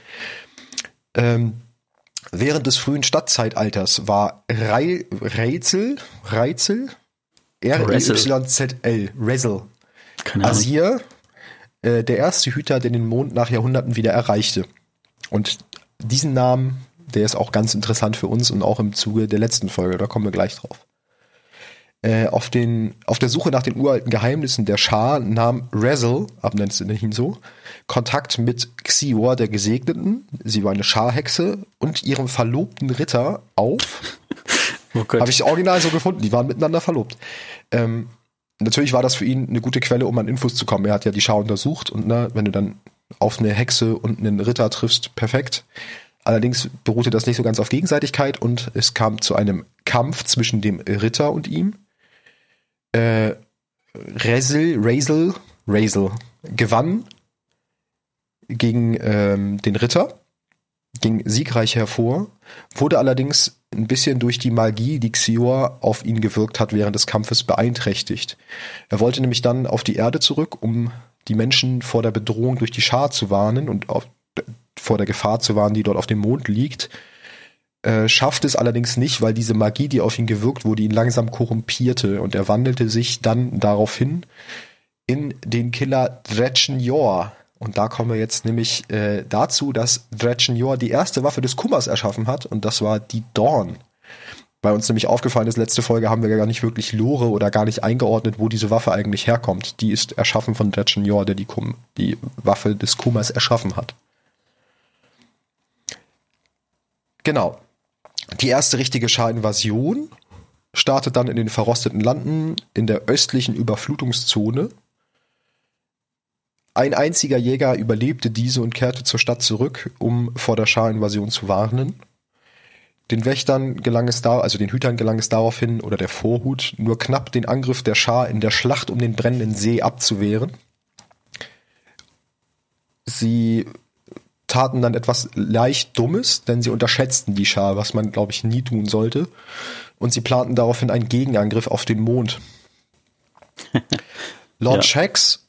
Ähm, während des frühen Stadtzeitalters war Rei, Rätsel, Reizel, R-E-Y-Z-L, Rezel, Asir, äh, der erste Hüter, der den Mond nach Jahrhunderten wieder erreichte. Und diesen Namen, der ist auch ganz interessant für uns und auch im Zuge der letzten Folge, da kommen wir gleich drauf. Äh, auf, den, auf der Suche nach den uralten Geheimnissen der Schar nahm Rezel, abnennst du ihn so, Kontakt mit Xior der Gesegneten, sie war eine Scharhexe, und ihrem verlobten Ritter auf. Oh Habe ich original so gefunden, die waren miteinander verlobt. Ähm, natürlich war das für ihn eine gute Quelle, um an Infos zu kommen. Er hat ja die Schar untersucht und ne, wenn du dann auf eine Hexe und einen Ritter triffst, perfekt. Allerdings beruhte das nicht so ganz auf Gegenseitigkeit und es kam zu einem Kampf zwischen dem Ritter und ihm. Äh, Rezel, Razel, Razel gewann gegen ähm, den Ritter, ging siegreich hervor, wurde allerdings ein bisschen durch die Magie, die Xior auf ihn gewirkt hat während des Kampfes, beeinträchtigt. Er wollte nämlich dann auf die Erde zurück, um die Menschen vor der Bedrohung durch die Schar zu warnen und auf, vor der Gefahr zu warnen, die dort auf dem Mond liegt. Äh, schafft es allerdings nicht, weil diese Magie, die auf ihn gewirkt wurde, ihn langsam korrumpierte und er wandelte sich dann daraufhin in den Killer Dretchen Yor. Und da kommen wir jetzt nämlich äh, dazu, dass Dretchen Yor die erste Waffe des Kummers erschaffen hat und das war die Dawn bei uns nämlich aufgefallen ist, letzte Folge haben wir gar nicht wirklich Lore oder gar nicht eingeordnet, wo diese Waffe eigentlich herkommt. Die ist erschaffen von Dretchen Yor, der die, Kum die Waffe des Kumas erschaffen hat. Genau. Die erste richtige Schar-Invasion startet dann in den verrosteten Landen in der östlichen Überflutungszone. Ein einziger Jäger überlebte diese und kehrte zur Stadt zurück, um vor der Schar-Invasion zu warnen. Den Wächtern gelang es da, also den Hütern gelang es daraufhin, oder der Vorhut, nur knapp den Angriff der Schar in der Schlacht um den brennenden See abzuwehren. Sie taten dann etwas leicht Dummes, denn sie unterschätzten die Schar, was man, glaube ich, nie tun sollte. Und sie planten daraufhin einen Gegenangriff auf den Mond. Lord ja. Shax,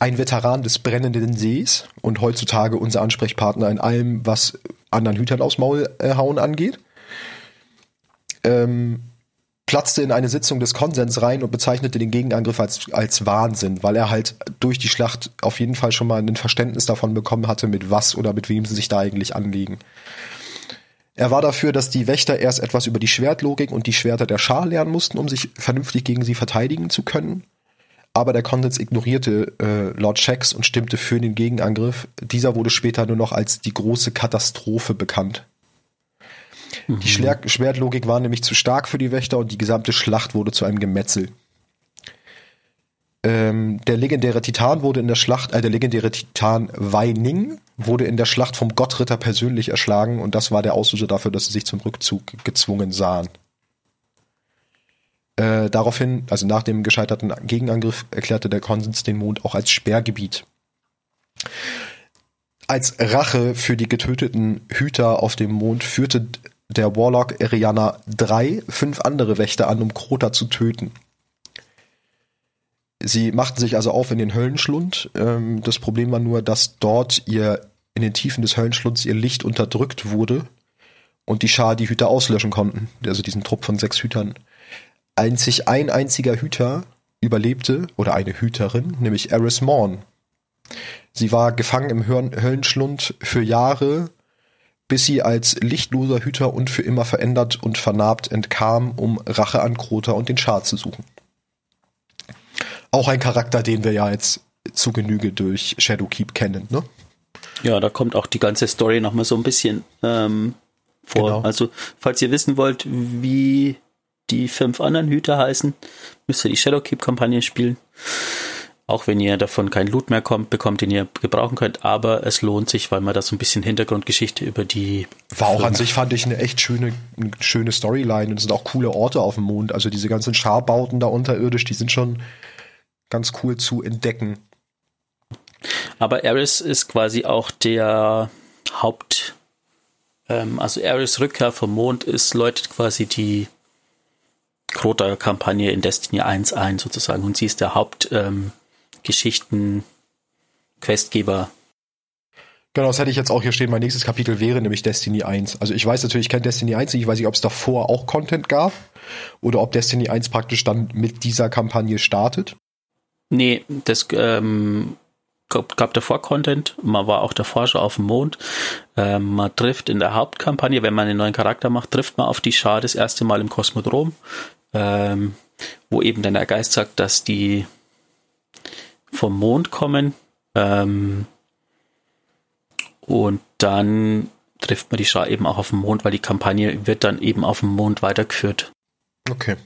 ein Veteran des brennenden Sees und heutzutage unser Ansprechpartner in allem, was anderen Hütern aufs Maul äh, hauen angeht. Ähm, platzte in eine Sitzung des Konsens rein und bezeichnete den Gegenangriff als, als Wahnsinn, weil er halt durch die Schlacht auf jeden Fall schon mal ein Verständnis davon bekommen hatte, mit was oder mit wem sie sich da eigentlich anlegen. Er war dafür, dass die Wächter erst etwas über die Schwertlogik und die Schwerter der Schar lernen mussten, um sich vernünftig gegen sie verteidigen zu können. Aber der Konsens ignorierte äh, Lord Shax und stimmte für den Gegenangriff. Dieser wurde später nur noch als die große Katastrophe bekannt. Mhm. Die Schler Schwertlogik war nämlich zu stark für die Wächter und die gesamte Schlacht wurde zu einem Gemetzel. Ähm, der legendäre Titan wurde in der Schlacht, äh, der legendäre Titan Weining wurde in der Schlacht vom Gottritter persönlich erschlagen und das war der Auslöser dafür, dass sie sich zum Rückzug gezwungen sahen. Äh, daraufhin, also nach dem gescheiterten Gegenangriff, erklärte der Konsens den Mond auch als Sperrgebiet. Als Rache für die getöteten Hüter auf dem Mond führte der Warlock Eriana drei, fünf andere Wächter an, um Krota zu töten. Sie machten sich also auf in den Höllenschlund. Ähm, das Problem war nur, dass dort ihr in den Tiefen des Höllenschlunds ihr Licht unterdrückt wurde und die Schar die Hüter auslöschen konnten. Also diesen Trupp von sechs Hütern. Einzig ein einziger Hüter überlebte, oder eine Hüterin, nämlich Eris Morn. Sie war gefangen im Höllenschlund für Jahre, bis sie als lichtloser Hüter und für immer verändert und vernarbt entkam, um Rache an Krota und den Schar zu suchen. Auch ein Charakter, den wir ja jetzt zu Genüge durch Shadowkeep kennen, ne? Ja, da kommt auch die ganze Story nochmal so ein bisschen ähm, vor. Genau. Also, falls ihr wissen wollt, wie die fünf anderen Hüter heißen, müsst ihr die Shadowkeep-Kampagne spielen. Auch wenn ihr davon kein Loot mehr kommt, bekommt, den ihr gebrauchen könnt, aber es lohnt sich, weil man da so ein bisschen Hintergrundgeschichte über die. War auch an sich, fand ich, eine echt schöne, eine schöne Storyline und es sind auch coole Orte auf dem Mond. Also diese ganzen Scharbauten da unterirdisch, die sind schon ganz cool zu entdecken. Aber Eris ist quasi auch der Haupt, ähm, also Eris Rückkehr vom Mond ist, läutet quasi die Crota-Kampagne in Destiny 1 ein sozusagen und sie ist der Hauptgeschichten ähm, Questgeber Genau, das hätte ich jetzt auch hier stehen. Mein nächstes Kapitel wäre nämlich Destiny 1. Also ich weiß natürlich, ich kenne Destiny 1 nicht. Ich weiß nicht, ob es davor auch Content gab oder ob Destiny 1 praktisch dann mit dieser Kampagne startet. Nee, das ähm, gab, gab davor Content. Man war auch davor schon auf dem Mond. Ähm, man trifft in der Hauptkampagne, wenn man einen neuen Charakter macht, trifft man auf die Schar das erste Mal im Kosmodrom, ähm, wo eben dann der Geist sagt, dass die vom Mond kommen. Ähm, und dann trifft man die Schar eben auch auf dem Mond, weil die Kampagne wird dann eben auf dem Mond weitergeführt. Okay.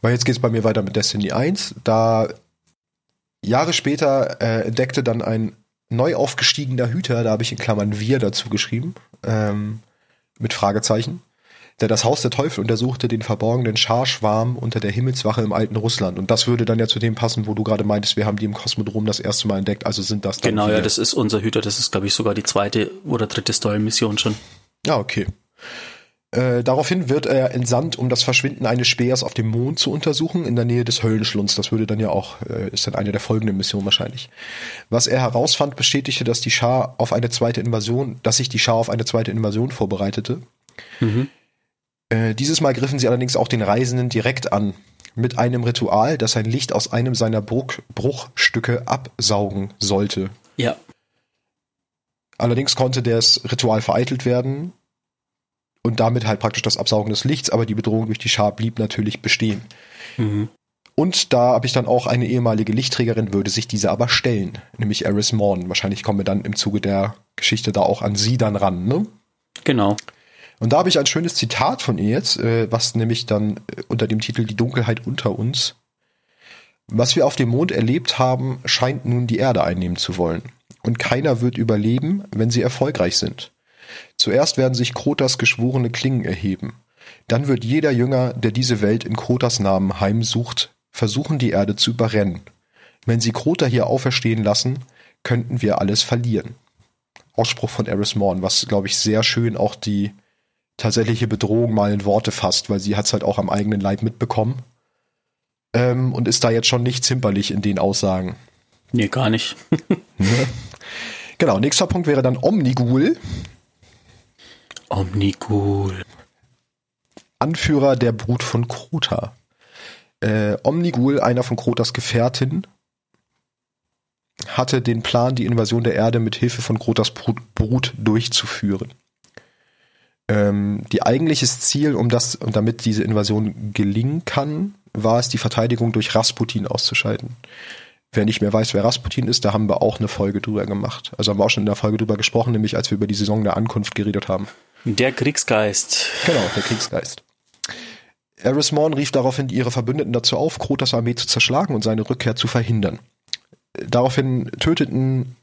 Weil jetzt geht es bei mir weiter mit Destiny 1. Da Jahre später äh, entdeckte dann ein neu aufgestiegener Hüter, da habe ich in Klammern wir dazu geschrieben, ähm, mit Fragezeichen, der das Haus der Teufel untersuchte, den verborgenen Scharschwarm unter der Himmelswache im alten Russland. Und das würde dann ja zu dem passen, wo du gerade meintest, wir haben die im Kosmodrom das erste Mal entdeckt, also sind das dann Genau, wir. ja, das ist unser Hüter, das ist, glaube ich, sogar die zweite oder dritte Story-Mission schon. Ja, okay. Äh, daraufhin wird er entsandt, um das Verschwinden eines Speers auf dem Mond zu untersuchen, in der Nähe des Höllenschlunds. Das würde dann ja auch, äh, ist dann eine der folgenden Missionen wahrscheinlich. Was er herausfand, bestätigte, dass die Schar auf eine zweite Invasion, dass sich die Schar auf eine zweite Invasion vorbereitete. Mhm. Äh, dieses Mal griffen sie allerdings auch den Reisenden direkt an. Mit einem Ritual, das sein Licht aus einem seiner Bruch Bruchstücke absaugen sollte. Ja. Allerdings konnte das Ritual vereitelt werden und damit halt praktisch das Absaugen des Lichts, aber die Bedrohung durch die Schar blieb natürlich bestehen. Mhm. Und da habe ich dann auch eine ehemalige Lichtträgerin, würde sich diese aber stellen, nämlich Eris Morn. Wahrscheinlich kommen wir dann im Zuge der Geschichte da auch an sie dann ran, ne? Genau. Und da habe ich ein schönes Zitat von ihr jetzt, äh, was nämlich dann äh, unter dem Titel Die Dunkelheit unter uns. Was wir auf dem Mond erlebt haben, scheint nun die Erde einnehmen zu wollen. Und keiner wird überleben, wenn sie erfolgreich sind. Zuerst werden sich Krotas geschworene Klingen erheben. Dann wird jeder Jünger, der diese Welt in Krotas Namen heimsucht, versuchen, die Erde zu überrennen. Wenn sie Krota hier auferstehen lassen, könnten wir alles verlieren. Ausspruch von Eris Morn, was, glaube ich, sehr schön auch die tatsächliche Bedrohung mal in Worte fasst, weil sie hat es halt auch am eigenen Leib mitbekommen. ähm, und ist da jetzt schon nicht zimperlich in den Aussagen. Nee, gar nicht. Ne? Genau, nächster Punkt wäre dann Omnigul. Omnigul. Anführer der Brut von Krota. Äh, Omnigul, einer von Krotas Gefährten, hatte den Plan, die Invasion der Erde mit Hilfe von Krotas Brut, Brut durchzuführen. Ähm, die eigentliches Ziel, um das und damit diese Invasion gelingen kann, war es, die Verteidigung durch Rasputin auszuschalten. Wer nicht mehr weiß, wer Rasputin ist, da haben wir auch eine Folge drüber gemacht. Also haben wir auch schon in der Folge drüber gesprochen, nämlich als wir über die Saison der Ankunft geredet haben. Der Kriegsgeist. Genau, der Kriegsgeist. Eris Morn rief daraufhin ihre Verbündeten dazu auf, Krotas Armee zu zerschlagen und seine Rückkehr zu verhindern. Daraufhin töteten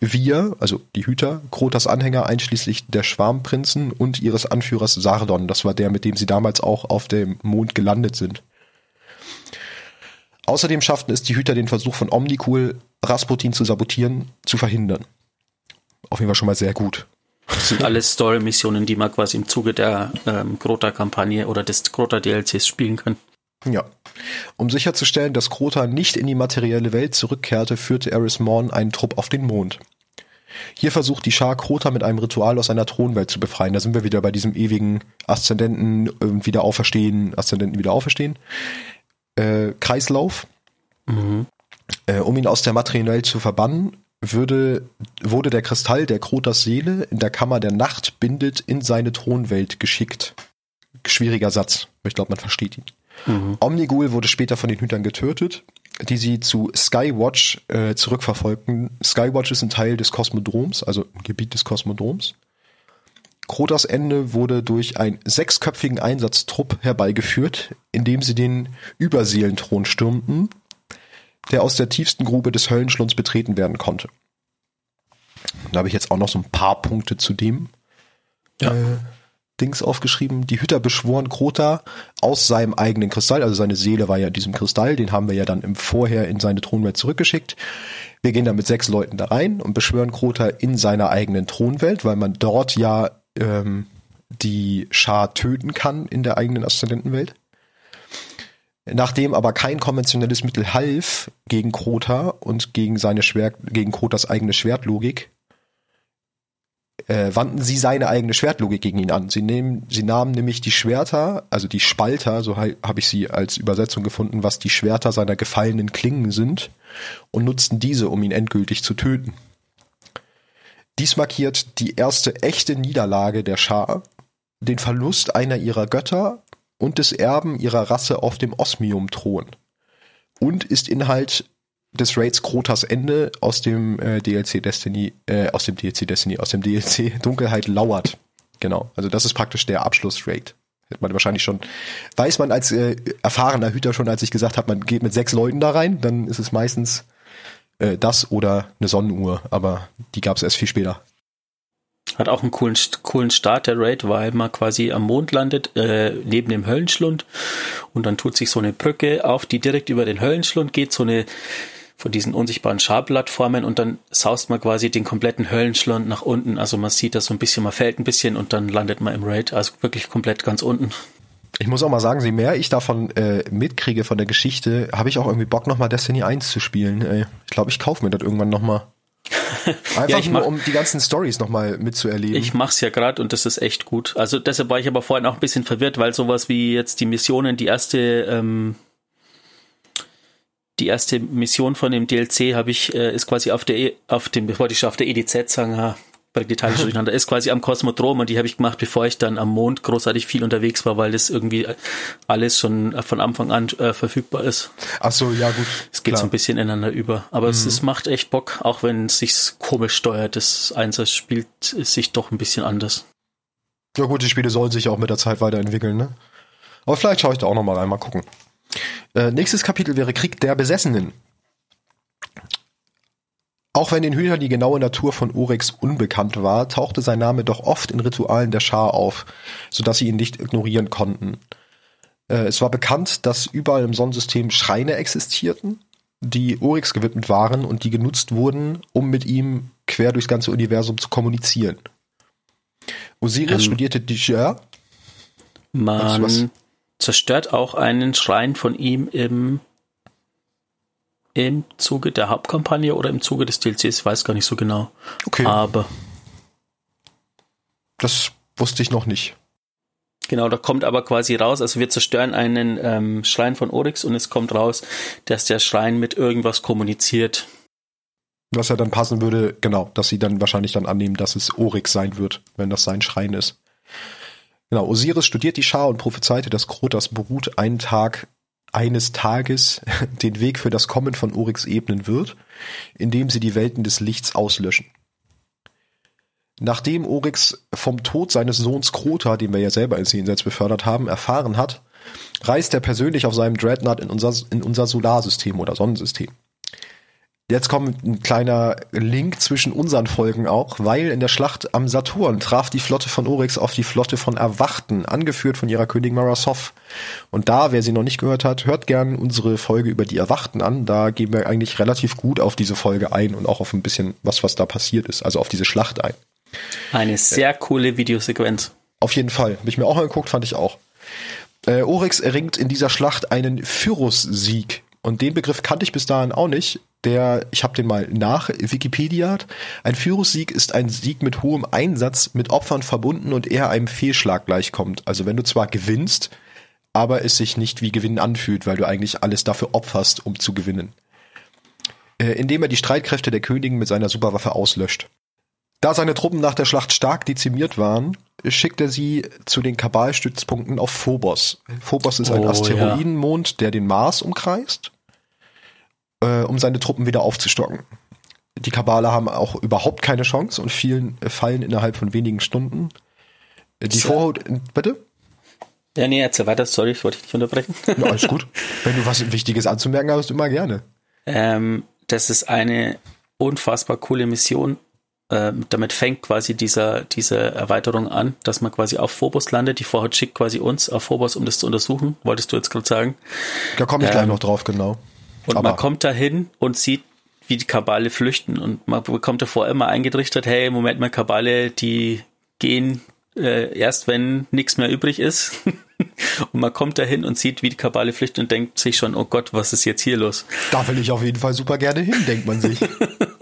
wir, also die Hüter, Krotas Anhänger einschließlich der Schwarmprinzen und ihres Anführers Sardon. Das war der, mit dem sie damals auch auf dem Mond gelandet sind. Außerdem schafften es die Hüter den Versuch von Omnikul, Rasputin zu sabotieren, zu verhindern. Auf jeden Fall schon mal sehr gut. Das sind alles Story-Missionen, die man quasi im Zuge der ähm, Crota-Kampagne oder des Crota-DLCs spielen kann. Ja. Um sicherzustellen, dass Crota nicht in die materielle Welt zurückkehrte, führte Eris Morn einen Trupp auf den Mond. Hier versucht die Schar Crota mit einem Ritual aus seiner Thronwelt zu befreien. Da sind wir wieder bei diesem ewigen Aszendenten äh, wieder auferstehen, Aszendenten wieder auferstehen. Äh, Kreislauf. Mhm. Äh, um ihn aus der materiellen Welt zu verbannen, würde, wurde der Kristall der Krotas Seele in der Kammer der Nacht bindet in seine Thronwelt geschickt. Schwieriger Satz. Ich glaube, man versteht ihn. Mhm. Omnigul wurde später von den Hütern getötet, die sie zu Skywatch äh, zurückverfolgten. Skywatch ist ein Teil des Kosmodroms, also ein Gebiet des Kosmodroms. Krotas Ende wurde durch einen sechsköpfigen Einsatztrupp herbeigeführt, indem sie den Überseelenthron stürmten, der aus der tiefsten Grube des Höllenschlunds betreten werden konnte. Da habe ich jetzt auch noch so ein paar Punkte zu dem. Ja. Äh, Dings aufgeschrieben. Die Hüter beschworen Krota aus seinem eigenen Kristall, also seine Seele war ja in diesem Kristall, den haben wir ja dann im Vorher in seine Thronwelt zurückgeschickt. Wir gehen da mit sechs Leuten da rein und beschwören Krota in seiner eigenen Thronwelt, weil man dort ja ähm, die Schar töten kann in der eigenen Aszendentenwelt. Nachdem aber kein konventionelles Mittel half gegen Krota und gegen seine Schwert, gegen Krotas eigene Schwertlogik, äh, wandten sie seine eigene Schwertlogik gegen ihn an. Sie, nehmen, sie nahmen nämlich die Schwerter, also die Spalter, so habe ich sie als Übersetzung gefunden, was die Schwerter seiner gefallenen Klingen sind, und nutzten diese, um ihn endgültig zu töten. Dies markiert die erste echte Niederlage der Schar, den Verlust einer ihrer Götter und des Erben ihrer Rasse auf dem Osmium-Thron. Und ist Inhalt des Raids Krotas Ende aus dem äh, DLC Destiny, äh, aus dem DLC Destiny, aus dem DLC Dunkelheit lauert. Genau. Also das ist praktisch der Abschluss-Raid. Hätte man wahrscheinlich schon, weiß man als äh, erfahrener Hüter schon, als ich gesagt habe, man geht mit sechs Leuten da rein, dann ist es meistens äh, das oder eine Sonnenuhr, aber die gab es erst viel später. Hat auch einen coolen, coolen Start der Raid, weil man quasi am Mond landet, äh, neben dem Höllenschlund und dann tut sich so eine Brücke auf, die direkt über den Höllenschlund geht, so eine von diesen unsichtbaren Scharplattformen und dann saust man quasi den kompletten Höllenschlund nach unten. Also man sieht das so ein bisschen, man fällt ein bisschen und dann landet man im Raid, also wirklich komplett ganz unten. Ich muss auch mal sagen, je mehr ich davon äh, mitkriege von der Geschichte, habe ich auch irgendwie Bock nochmal Destiny 1 zu spielen. Ey. Ich glaube, ich kaufe mir das irgendwann nochmal. Einfach Ja, nur, mach- um die ganzen Stories nochmal mitzuerleben. Ich mach's ja gerade und das ist echt gut. Also deshalb war ich aber vorhin auch ein bisschen verwirrt, weil sowas wie jetzt die Missionen, die erste, ähm, die erste Mission von dem DLC habe ich, äh, ist quasi auf der, E- auf dem, wollte ich schon auf der EDZ sagen, ha, die Teile durcheinander, ist quasi am Kosmodrom und die habe ich gemacht, bevor ich dann am Mond großartig viel unterwegs war, weil das irgendwie alles schon von Anfang an äh, verfügbar ist. Ach so, ja gut. Es geht klar. so ein bisschen ineinander über. Aber es, es macht echt Bock, auch wenn es sich komisch steuert. Das Einsatz spielt sich doch ein bisschen anders. Ja gut, die Spiele sollen sich auch mit der Zeit weiterentwickeln, ne? Aber vielleicht schaue ich da auch nochmal rein, mal gucken. Äh, nächstes Kapitel wäre Krieg der Besessenen. Auch wenn den Hütern die genaue Natur von Oryx unbekannt war, tauchte sein Name doch oft in Ritualen der Schar auf, sodass sie ihn nicht ignorieren konnten. Äh, es war bekannt, dass überall im Sonnensystem Schreine existierten, die Oryx gewidmet waren und die genutzt wurden, um mit ihm quer durchs ganze Universum zu kommunizieren. Osiris Ähm, studierte die ja, du Man? Zerstört auch einen Schrein von ihm im, im Zuge der Hauptkampagne oder im Zuge des DLCs, weiß gar nicht so genau. Okay. Aber das wusste ich noch nicht. Genau, da kommt aber quasi raus, also wir zerstören einen ähm, Schrein von Oryx und es kommt raus, dass der Schrein mit irgendwas kommuniziert. Was ja dann passen würde, genau, dass sie dann wahrscheinlich dann annehmen, dass es Oryx sein wird, wenn das sein Schrein ist. Genau, Osiris studiert die Schar und prophezeite, dass Krotas Brut einen Tag, eines Tages den Weg für das Kommen von Oryx ebnen wird, indem sie die Welten des Lichts auslöschen. Nachdem Oryx vom Tod seines Sohns Krota, den wir ja selber ins Jenseits befördert haben, erfahren hat, reist er persönlich auf seinem Dreadnought in unser, in unser Solarsystem oder Sonnensystem. Jetzt kommt ein kleiner Link zwischen unseren Folgen auch, weil in der Schlacht am Saturn traf die Flotte von Oryx auf die Flotte von Erwachten, angeführt von ihrer Königin Marasov. Und da, wer sie noch nicht gehört hat, hört gern unsere Folge über die Erwachten an. Da gehen wir eigentlich relativ gut auf diese Folge ein und auch auf ein bisschen was, was da passiert ist, also auf diese Schlacht ein. Eine sehr coole Videosequenz. Auf jeden Fall. Habe ich mir auch angeguckt, fand ich auch. Äh, Oryx erringt in dieser Schlacht einen Pyrrhus-Sieg. Und den Begriff kannte ich bis dahin auch nicht. Der, ich habe den mal nach Wikipedia. Ein Pyrrhus-Sieg ist ein Sieg mit hohem Einsatz, mit Opfern verbunden und eher einem Fehlschlag gleichkommt. Also wenn du zwar gewinnst, aber es sich nicht wie Gewinnen anfühlt, weil du eigentlich alles dafür opferst, um zu gewinnen. Äh, indem er die Streitkräfte der Königin mit seiner Superwaffe auslöscht. Da seine Truppen nach der Schlacht stark dezimiert waren, schickt er sie zu den Kabalstützpunkten auf Phobos. Phobos ist ein Oh, Asteroidenmond, der den Mars umkreist, äh, um seine Truppen wieder aufzustocken. Die Kabale haben auch überhaupt keine Chance und vielen äh, fallen innerhalb von wenigen Stunden. Äh, Die So. Vorhut, bitte? Ja, nee, erzähl weiter, sorry, ich wollte dich nicht unterbrechen. Ja, alles gut. Wenn du was Wichtiges anzumerken hast, immer gerne. ähm, das ist eine unfassbar coole Mission. Ähm, damit fängt quasi dieser, diese Erweiterung an, dass man quasi auf Phobos landet. Die Vorhaut schickt quasi uns auf Phobos, um das zu untersuchen. Wolltest du jetzt gerade sagen? Da komme ich gleich Ähm, noch drauf, genau. Und Aber- man kommt dahin und sieht, wie die Kabale flüchten. Und man bekommt davor immer eingetrichtert, hey, Moment mal, Kabale, die gehen äh, erst, wenn nichts mehr übrig ist. und man kommt dahin und sieht, wie die Kabale flüchten und denkt sich schon, oh Gott, was ist jetzt hier los? Da will ich auf jeden Fall super gerne hin, denkt man sich.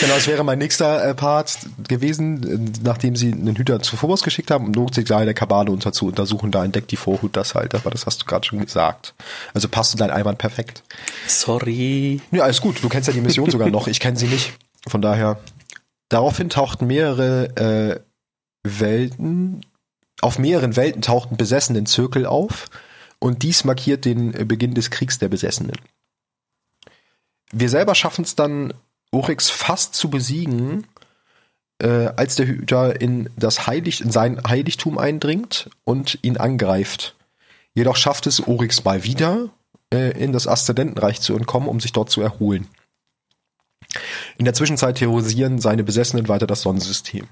genau, das wäre mein nächster äh, Part gewesen, äh, nachdem sie einen Hüter zu Phobos geschickt haben, um Notsignal der Kabale unter zu untersuchen. Da entdeckt die Vorhut das halt, aber das hast du gerade schon gesagt. Also passt in dein Einwand perfekt. Sorry. Ja, alles gut. Du kennst ja die Mission sogar noch. Ich kenne sie nicht. Von daher. Daraufhin tauchten mehrere äh, Welten, auf mehreren Welten tauchten besessenen Zirkel auf und dies markiert den äh, Beginn des Kriegs der Besessenen. Wir selber schaffen es dann, Oryx fast zu besiegen, äh, als der Hüter in das Heilig, in sein Heiligtum eindringt und ihn angreift. Jedoch schafft es Oryx mal wieder, äh, in das Aszendentenreich zu entkommen, um sich dort zu erholen. In der Zwischenzeit terrorisieren seine Besessenen weiter das Sonnensystem.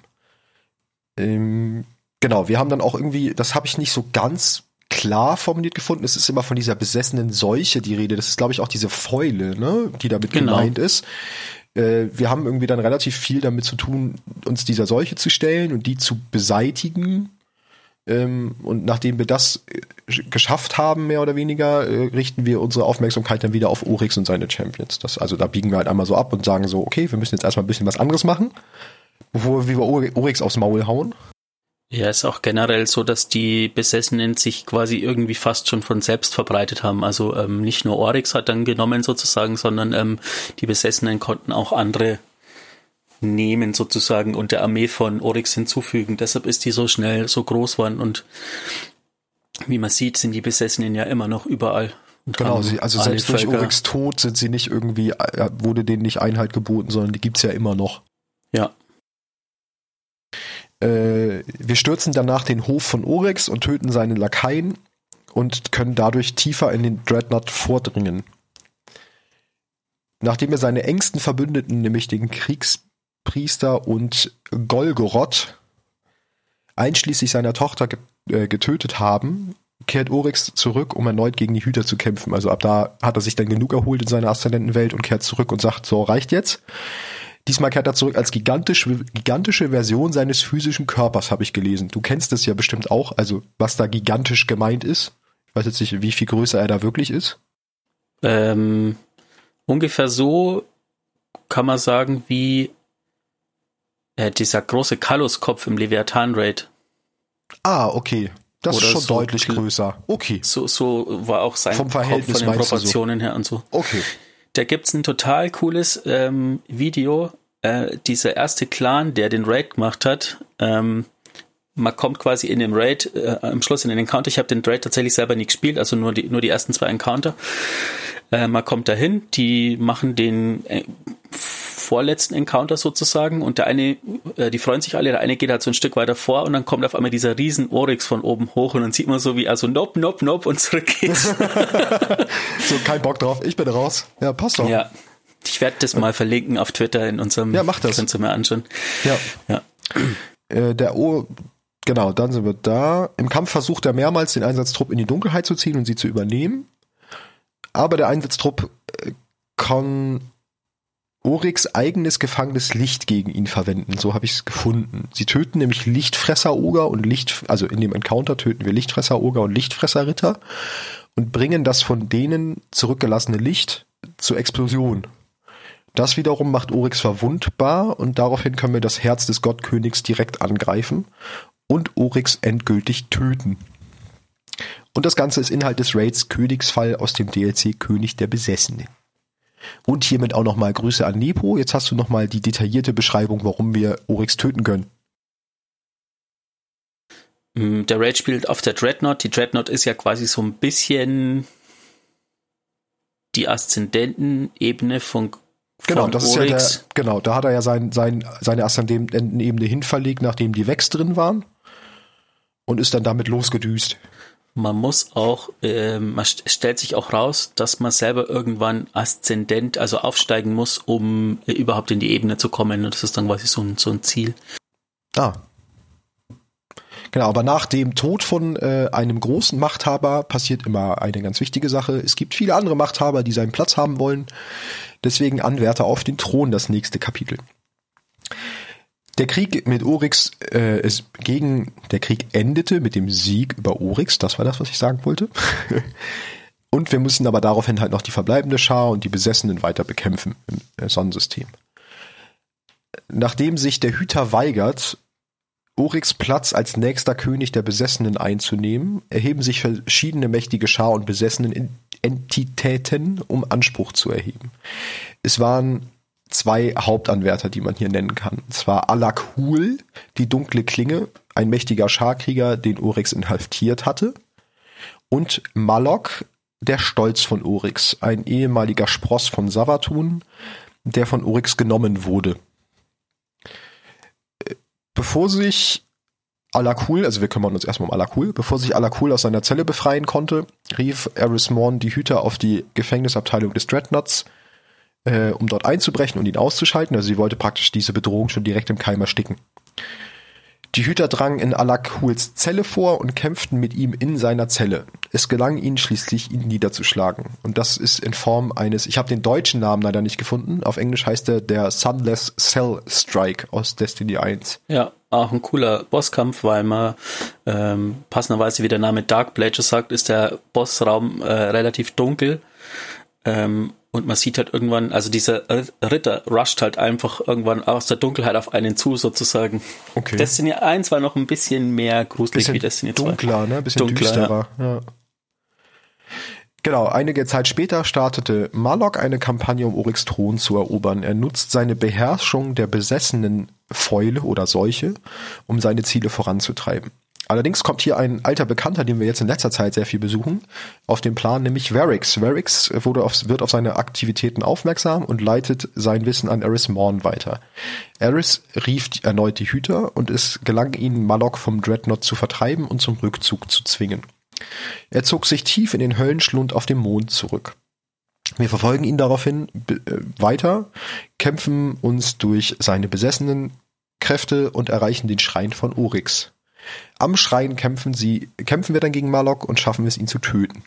Ähm, genau, wir haben dann auch irgendwie, das habe ich nicht so ganz klar formuliert gefunden. Es ist immer von dieser besessenen Seuche die Rede. Das ist, glaube ich, auch diese Fäule, ne, die damit Genau. gemeint ist. Äh, wir haben irgendwie dann relativ viel damit zu tun, uns dieser Seuche zu stellen und die zu beseitigen. Ähm, und nachdem wir das äh, geschafft haben, mehr oder weniger, äh, richten wir unsere Aufmerksamkeit dann wieder auf Oryx und seine Champions. Das, also da biegen wir halt einmal so ab und sagen so, okay, wir müssen jetzt erstmal ein bisschen was anderes machen, bevor wir Ory- Oryx aufs Maul hauen. Ja, ist auch generell so, dass die Besessenen sich quasi irgendwie fast schon von selbst verbreitet haben. Also ähm, nicht nur Oryx hat dann genommen sozusagen, sondern ähm, die Besessenen konnten auch andere nehmen sozusagen und der Armee von Oryx hinzufügen. Deshalb ist die so schnell so groß geworden und wie man sieht, sind die Besessenen ja immer noch überall. Und Genau, sie, also selbst durch Völker- Oryx Tod sind sie nicht irgendwie, äh, wurde denen nicht Einhalt geboten, sondern die gibt's ja immer noch. Ja, Äh, wir stürzen danach den Hof von Oryx und töten seine Lakaien und können dadurch tiefer in den Dreadnought vordringen. Nachdem er seine engsten Verbündeten, nämlich den Kriegspriester und Golgoroth, einschließlich seiner Tochter äh, getötet haben, kehrt Oryx zurück, um erneut gegen die Hüter zu kämpfen. Also ab da hat er sich dann genug erholt in seiner Aszendentenwelt und kehrt zurück und sagt, so reicht jetzt. Diesmal kehrt er zurück als gigantisch, gigantische Version seines physischen Körpers, habe ich gelesen. Du kennst es ja bestimmt auch, also was da gigantisch gemeint ist. weiß jetzt nicht, wie viel größer er da wirklich ist. Ähm, ungefähr so kann man sagen, wie äh, dieser große Kalos-Kopf im Leviathan-Raid. Ah, okay. Das Oder ist schon so deutlich größer. Okay. So, so war auch sein Vom Verhältnis Kopf von den du so? Proportionen her und so. Okay. Da gibt's ein total cooles ähm, Video. Äh, dieser erste Clan, der den Raid gemacht hat, ähm, man kommt quasi in dem Raid, äh, am Schluss in den Encounter. Ich habe den Raid tatsächlich selber nicht gespielt, also nur die, nur die ersten zwei Encounter. Äh, man kommt dahin, die machen den äh, vorletzten Encounter sozusagen und der eine, äh, die freuen sich alle, der eine geht halt so ein Stück weiter vor und dann kommt auf einmal dieser riesen Oryx von oben hoch und dann sieht man so wie, also nope, nope, nope und zurück geht's. So, kein Bock drauf. Ich bin raus. Ja, passt doch. Ja. Ich werde das mal verlinken auf Twitter in unserem. Ja, mach das. Könnt ihr mir anschauen. Ja. Ja. Äh, der O, genau, dann sind wir da. Im Kampf versucht er mehrmals den Einsatztrupp in die Dunkelheit zu ziehen und sie zu übernehmen. Aber der Einsatztrupp äh, kann Oryx eigenes gefangenes Licht gegen ihn verwenden. So habe ich es gefunden. Sie töten nämlich Lichtfresser-Oger und Licht, also in dem Encounter töten wir Lichtfresser-Oger und Lichtfresser-Ritter und bringen das von denen zurückgelassene Licht zur Explosion. Das wiederum macht Oryx verwundbar und daraufhin können wir das Herz des Gottkönigs direkt angreifen und Oryx endgültig töten. Und das Ganze ist Inhalt des Raids Königsfall aus dem DLC König der Besessenen. Und hiermit auch nochmal Grüße an Nepo. Jetzt hast du nochmal die detaillierte Beschreibung, warum wir Oryx töten können. Mm, Der Raid spielt auf der Dreadnought. Die Dreadnought ist ja quasi so ein bisschen die Aszendentenebene von, von Genau, das ist ja der, genau, da hat er ja sein, sein, seine Aszendentenebene hinverlegt, nachdem die Vex drin waren. Und ist dann damit losgedüst. Man muss auch, ähm, man st stellt sich auch raus, dass man selber irgendwann aszendent, also aufsteigen muss, um äh, überhaupt in die Ebene zu kommen. Und das ist dann quasi so ein, so ein Ziel. Ah. Genau, aber nach dem Tod von äh, einem großen Machthaber passiert immer eine ganz wichtige Sache. Es gibt viele andere Machthaber, die seinen Platz haben wollen. Deswegen Anwärter auf den Thron, das nächste Kapitel. Der Krieg mit Oryx äh, ist gegen der Krieg endete mit dem Sieg über Oryx, das war das, was ich sagen wollte. und wir müssen aber daraufhin halt noch die verbleibende Schar und die Besessenen weiter bekämpfen im äh, Sonnensystem. Nachdem sich der Hüter weigert, Oryx Platz als nächster König der Besessenen einzunehmen, erheben sich verschiedene mächtige Schar- und besessenen Entitäten, um Anspruch zu erheben. Es waren zwei Hauptanwärter, die man hier nennen kann. Und zwar Alakul, die dunkle Klinge, ein mächtiger Scharkrieger, den Oryx inhaftiert hatte, und Malok, der Stolz von Oryx, ein ehemaliger Spross von Savatun, der von Oryx genommen wurde. Bevor sich Alakul, also wir kümmern uns erstmal um Alakul, bevor sich Alakul aus seiner Zelle befreien konnte, rief Eris Morn die Hüter auf die Gefängnisabteilung des Dreadnoughts, äh, um dort einzubrechen und ihn auszuschalten. Also sie wollte praktisch diese Bedrohung schon direkt im Keim ersticken. Die Hüter drangen in Alakuls Zelle vor und kämpften mit ihm in seiner Zelle. Es gelang ihnen schließlich, ihn niederzuschlagen. Und das ist in Form eines, ich habe den deutschen Namen leider nicht gefunden, auf Englisch heißt er der Sunless Cell Strike aus Destiny 1. Ja, auch ein cooler Bosskampf, weil man ähm, passenderweise, wie der Name Dark Pledger sagt, ist der Bossraum äh, relativ dunkel. Ähm, und man sieht halt irgendwann, also dieser Ritter rusht halt einfach irgendwann aus der Dunkelheit auf einen zu, sozusagen. Okay. Destiny 1 war noch ein bisschen mehr gruselig wie Destiny 2. dunkler, ne? Bisschen Dunkler, düsterer. Ja. Genau, einige Zeit später startete Malok eine Kampagne, um Oryx Thron zu erobern. Er nutzt seine Beherrschung der besessenen Fäule oder Seuche, um seine Ziele voranzutreiben. Allerdings kommt hier ein alter Bekannter, den wir jetzt in letzter Zeit sehr viel besuchen, auf den Plan, nämlich Varix. Varix wurde auf, wird auf seine Aktivitäten aufmerksam und leitet sein Wissen an Eris Morn weiter. Eris rief erneut die Hüter und es gelang ihnen, Malok vom Dreadnought zu vertreiben und zum Rückzug zu zwingen. Er zog sich tief in den Höllenschlund auf dem Mond zurück. Wir verfolgen ihn daraufhin äh, weiter, kämpfen uns durch seine besessenen Kräfte und erreichen den Schrein von Oryx. Am Schrein kämpfen sie, kämpfen wir dann gegen Malok und schaffen es, ihn zu töten.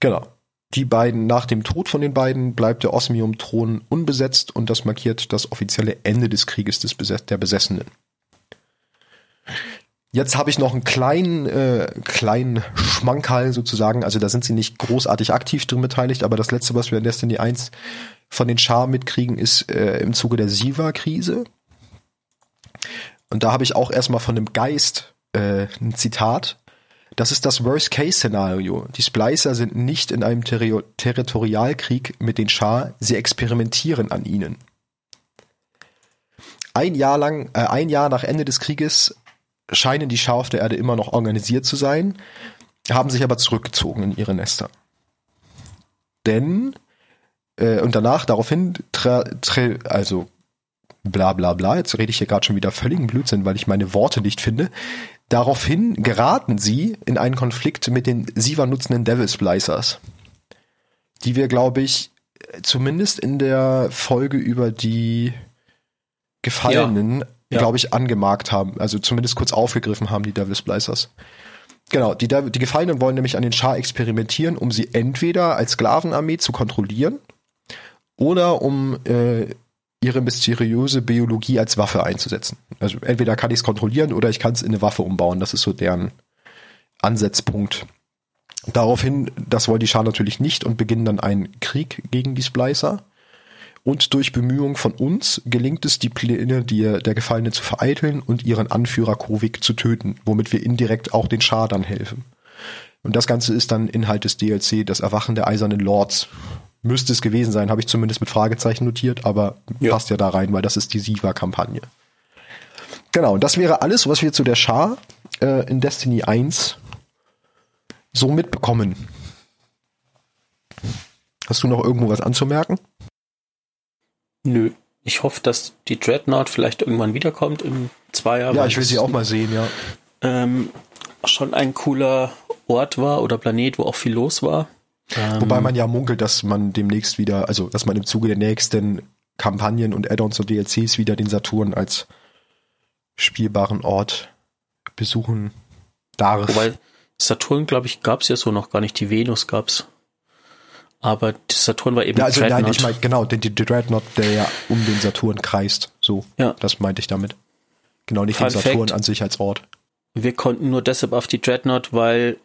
Genau. Die beiden, nach dem Tod von den beiden bleibt der Osmium-Thron unbesetzt und das markiert das offizielle Ende des Krieges des Bes der Besessenen. Jetzt habe ich noch einen kleinen, äh, kleinen Schmankerl sozusagen. Also da sind sie nicht großartig aktiv drin beteiligt, aber das letzte, was wir in Destiny 1 von den Char mitkriegen, ist äh, im Zuge der Siva-Krise. Und da habe ich auch erstmal von dem Geist äh, ein Zitat. Das ist das Worst-Case-Szenario. Die Splicer sind nicht in einem Terri Territorialkrieg mit den Char, sie experimentieren an ihnen. Ein Jahr lang, äh, ein Jahr nach Ende des Krieges scheinen die Schar auf der Erde immer noch organisiert zu sein, haben sich aber zurückgezogen in ihre Nester. Denn äh, und danach daraufhin, also bla bla bla, jetzt rede ich hier gerade schon wieder völligen Blödsinn, weil ich meine Worte nicht finde. Daraufhin geraten sie in einen Konflikt mit den Siva nutzenden Devil Splicers, die wir, glaube ich, zumindest in der Folge über die Gefallenen, ja. glaube ich, angemarkt haben, also zumindest kurz aufgegriffen haben, die Devil Splicers. Genau, die, die Gefallenen wollen nämlich an den Schar experimentieren, um sie entweder als Sklavenarmee zu kontrollieren oder um äh, ihre mysteriöse Biologie als Waffe einzusetzen. Also entweder kann ich es kontrollieren oder ich kann es in eine Waffe umbauen. Das ist so deren Ansatzpunkt. Daraufhin, das wollen die Schar natürlich nicht und beginnen dann einen Krieg gegen die Splicer. Und durch Bemühungen von uns gelingt es, die Pläne die, der Gefallene zu vereiteln und ihren Anführer Kovik zu töten, womit wir indirekt auch den Schar dann helfen. Und das Ganze ist dann Inhalt des DLC, das Erwachen der Eisernen Lords müsste es gewesen sein, habe ich zumindest mit Fragezeichen notiert, aber ja. passt ja da rein, weil das ist die Siva-Kampagne. Genau, und das wäre alles, was wir zu der Schar äh, in Destiny 1 so mitbekommen. Hast du noch irgendwo was anzumerken? Nö. Ich hoffe, dass die Dreadnought vielleicht irgendwann wiederkommt im Zweier. Ja, ich will sie auch mal sehen, ja. Ähm, schon ein cooler Ort war oder Planet, wo auch viel los war. Ähm, Wobei man ja munkelt, dass man demnächst wieder, also dass man im Zuge der nächsten Kampagnen und Add-ons und DLCs wieder den Saturn als spielbaren Ort besuchen darf. Wobei Saturn, glaube ich, gab es ja so noch gar nicht. Die Venus gab's. Aber Saturn war eben ja, also Dreadnought. Nein, ich meine, genau, den, den Dreadnought, der ja um den Saturn kreist. So, ja. das meinte ich damit. Genau, nicht Fun den Saturn Fact, an sich als Ort. Wir konnten nur deshalb auf die Dreadnought, weil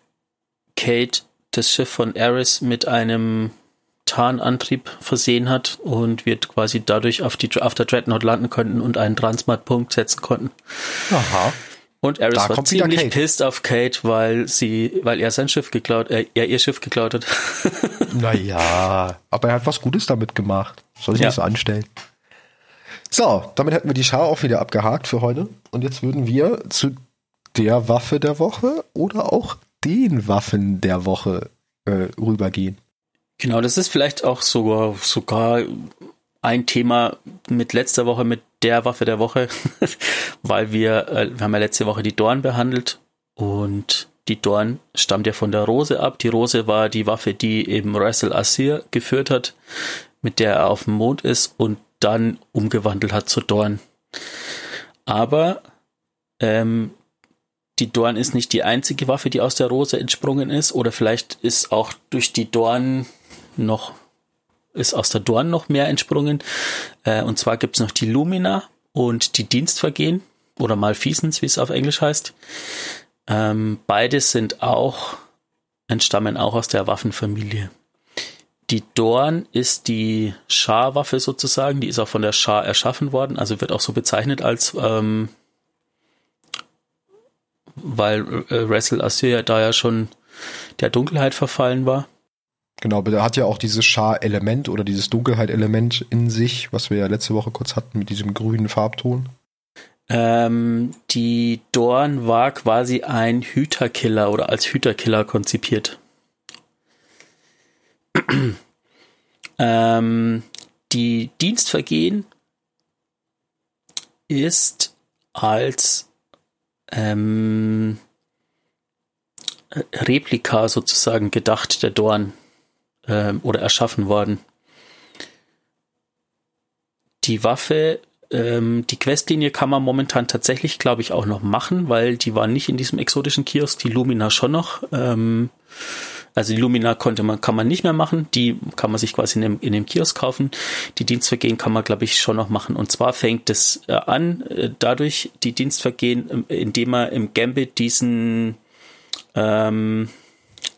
Kate das Schiff von Ares mit einem Tarnantrieb versehen hat und wir quasi dadurch auf, die, auf der Dreadnought landen konnten und einen Transmat-Punkt setzen konnten. Aha. Und Ares da war ziemlich pissed auf Kate, weil sie, weil er sein Schiff geklaut, äh, er ihr Schiff geklaut hat. naja, aber er hat was Gutes damit gemacht. Soll ich ja. nicht so anstellen. So, damit hätten wir die Schar auch wieder abgehakt für heute. Und jetzt würden wir zu der Waffe der Woche oder auch den Waffen der Woche äh, rübergehen. Genau, das ist vielleicht auch sogar, sogar ein Thema mit letzter Woche mit der Waffe der Woche, weil wir, äh, wir haben ja letzte Woche die Dorn behandelt und die Dorn stammt ja von der Rose ab. Die Rose war die Waffe, die eben Russell Asir geführt hat, mit der er auf dem Mond ist und dann umgewandelt hat zu Dorn. Aber ähm, die Dorn ist nicht die einzige Waffe, die aus der Rose entsprungen ist, oder vielleicht ist auch durch die Dorn noch, ist aus der Dorn noch mehr entsprungen. Äh, und zwar gibt's noch die Lumina und die Dienstvergehen oder Malfeasance, wie es auf Englisch heißt. Ähm, beide sind auch, entstammen auch aus der Waffenfamilie. Die Dorn ist die Schar-Waffe sozusagen, die ist auch von der Schar erschaffen worden, also wird auch so bezeichnet als ähm, weil äh, Wrestle Assyr da ja schon der Dunkelheit verfallen war. Genau, aber der hat ja auch dieses Schar-Element oder dieses Dunkelheit-Element in sich, was wir ja letzte Woche kurz hatten mit diesem grünen Farbton. Ähm, die Dorn war quasi ein Hüterkiller oder als Hüterkiller konzipiert. ähm, die Dienstvergehen ist als ähm, Replika sozusagen gedacht, der Dorn ähm, oder erschaffen worden. Die Waffe, ähm, die Questlinie kann man momentan tatsächlich, glaube ich, auch noch machen, weil die war nicht in diesem exotischen Kiosk, die Lumina schon noch. Ähm, Also die Lumina konnte man, kann man nicht mehr machen. Die kann man sich quasi in dem, in dem Kiosk kaufen. Die Dienstvergehen kann man, glaube ich, schon noch machen. Und zwar fängt es äh, an, äh, dadurch die Dienstvergehen, äh, indem man im Gambit diesen ähm,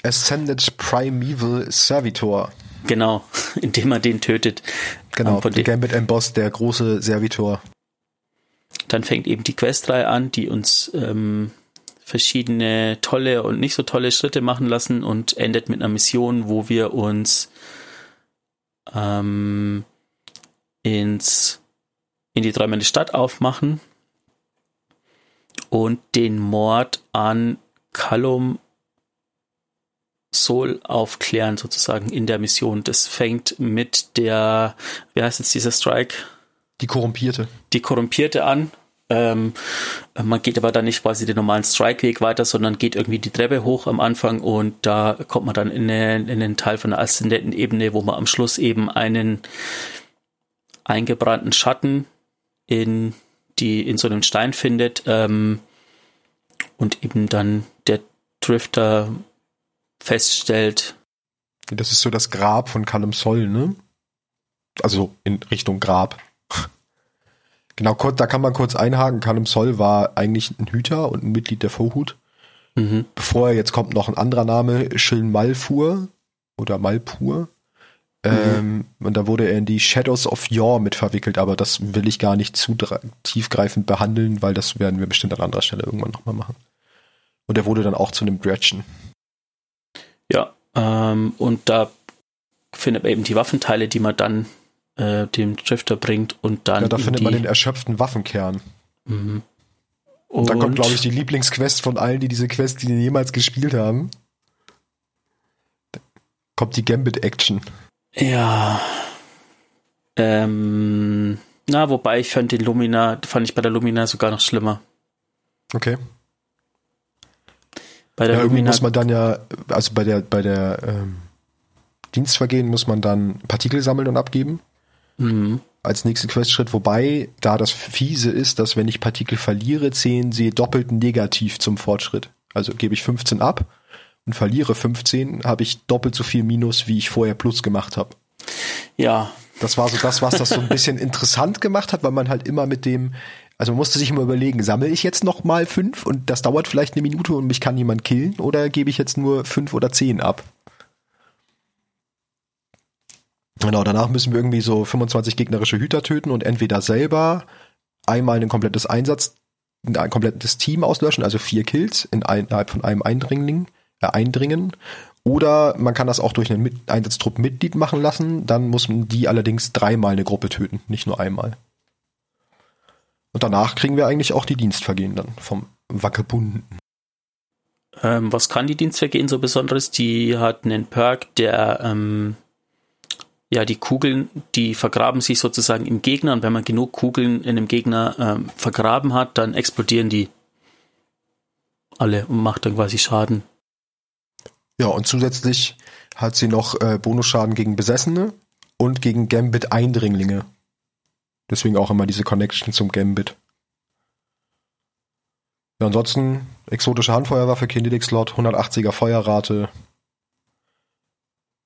Ascended Primeval Servitor. Genau, indem man den tötet. Genau, ähm, der Gambit Emboss, der große Servitor. Dann fängt eben die Questreihe an, die uns ähm, verschiedene tolle und nicht so tolle Schritte machen lassen und endet mit einer Mission, wo wir uns ähm, ins in die träumende Stadt aufmachen und den Mord an Callum Soul aufklären, sozusagen in der Mission. Das fängt mit der, wie heißt jetzt dieser Strike? Die Korrumpierte. Die Korrumpierte an. Ähm, man geht aber dann nicht quasi den normalen Strike-Weg weiter, sondern geht irgendwie die Treppe hoch am Anfang und da kommt man dann in, eine, in einen Teil von der aszendenten Ebene, wo man am Schluss eben einen eingebrannten Schatten in die in so einem Stein findet ähm, und eben dann der Drifter feststellt. Das ist so das Grab von Callum Soll, ne? Also in Richtung Grab. Genau, da kann man kurz einhaken. Callum Soll war eigentlich ein Hüter und ein Mitglied der Vorhut. Mhm. Bevor er jetzt kommt noch ein anderer Name, Schillen Malfur oder Malpur. Mhm. Ähm, und da wurde er in die Shadows of Yore mit verwickelt, aber das will ich gar nicht zu tiefgreifend behandeln, weil das werden wir bestimmt an anderer Stelle irgendwann nochmal machen. Und er wurde dann auch zu einem Gretchen. Ja, ähm, und da findet man eben die Waffenteile, die man dann äh, dem Drifter bringt und dann. Ja, da findet man den erschöpften Waffenkern. Mhm. Und, dann kommt, glaube ich, die Lieblingsquest von allen, die diese Quest, die jemals gespielt haben. Da kommt die Gambit-Action. Ja. Ähm, na, wobei ich fand den Lumina, fand ich bei der Lumina sogar noch schlimmer. Okay. Bei der ja, irgendwie muss man dann ja, also bei der, bei der ähm, Dienstvergehen muss man dann Partikel sammeln und abgeben. Mhm. Als nächsten Questschritt, wobei da das Fiese ist, dass wenn ich Partikel verliere, zählen sie doppelt negativ zum Fortschritt. Also gebe ich 15 ab und verliere 15, habe ich doppelt so viel Minus, wie ich vorher Plus gemacht habe. Ja. Das war so das, was das so ein bisschen interessant gemacht hat, weil man halt immer mit dem, also man musste sich immer überlegen, sammle ich jetzt noch mal fünf und das dauert vielleicht eine Minute und mich kann jemand killen oder gebe ich jetzt nur fünf oder zehn ab? Genau, danach müssen wir irgendwie so 25 gegnerische Hüter töten und entweder selber einmal ein komplettes Einsatz, ein komplettes Team auslöschen, also vier Kills innerhalb von einem Eindringling, äh, Eindringen. Oder man kann das auch durch einen Mit Einsatztrupp Mitglied machen lassen, dann muss man die allerdings dreimal eine Gruppe töten, nicht nur einmal. Und danach kriegen wir eigentlich auch die Dienstvergehen dann vom Wackelbunden. Ähm, was kann die Dienstvergehen so Besonderes? Die hat einen Perk, der ähm, ja die Kugeln, die vergraben sich sozusagen im Gegner und wenn man genug Kugeln in dem Gegner ähm, vergraben hat, dann explodieren die alle und macht dann quasi Schaden. Ja, und zusätzlich hat sie noch äh, Bonusschaden gegen Besessene und gegen Gambit-Eindringlinge. Deswegen auch immer diese Connection zum Gambit. Ja, ansonsten exotische Handfeuerwaffe, Kindelix-Slot, 180er Feuerrate.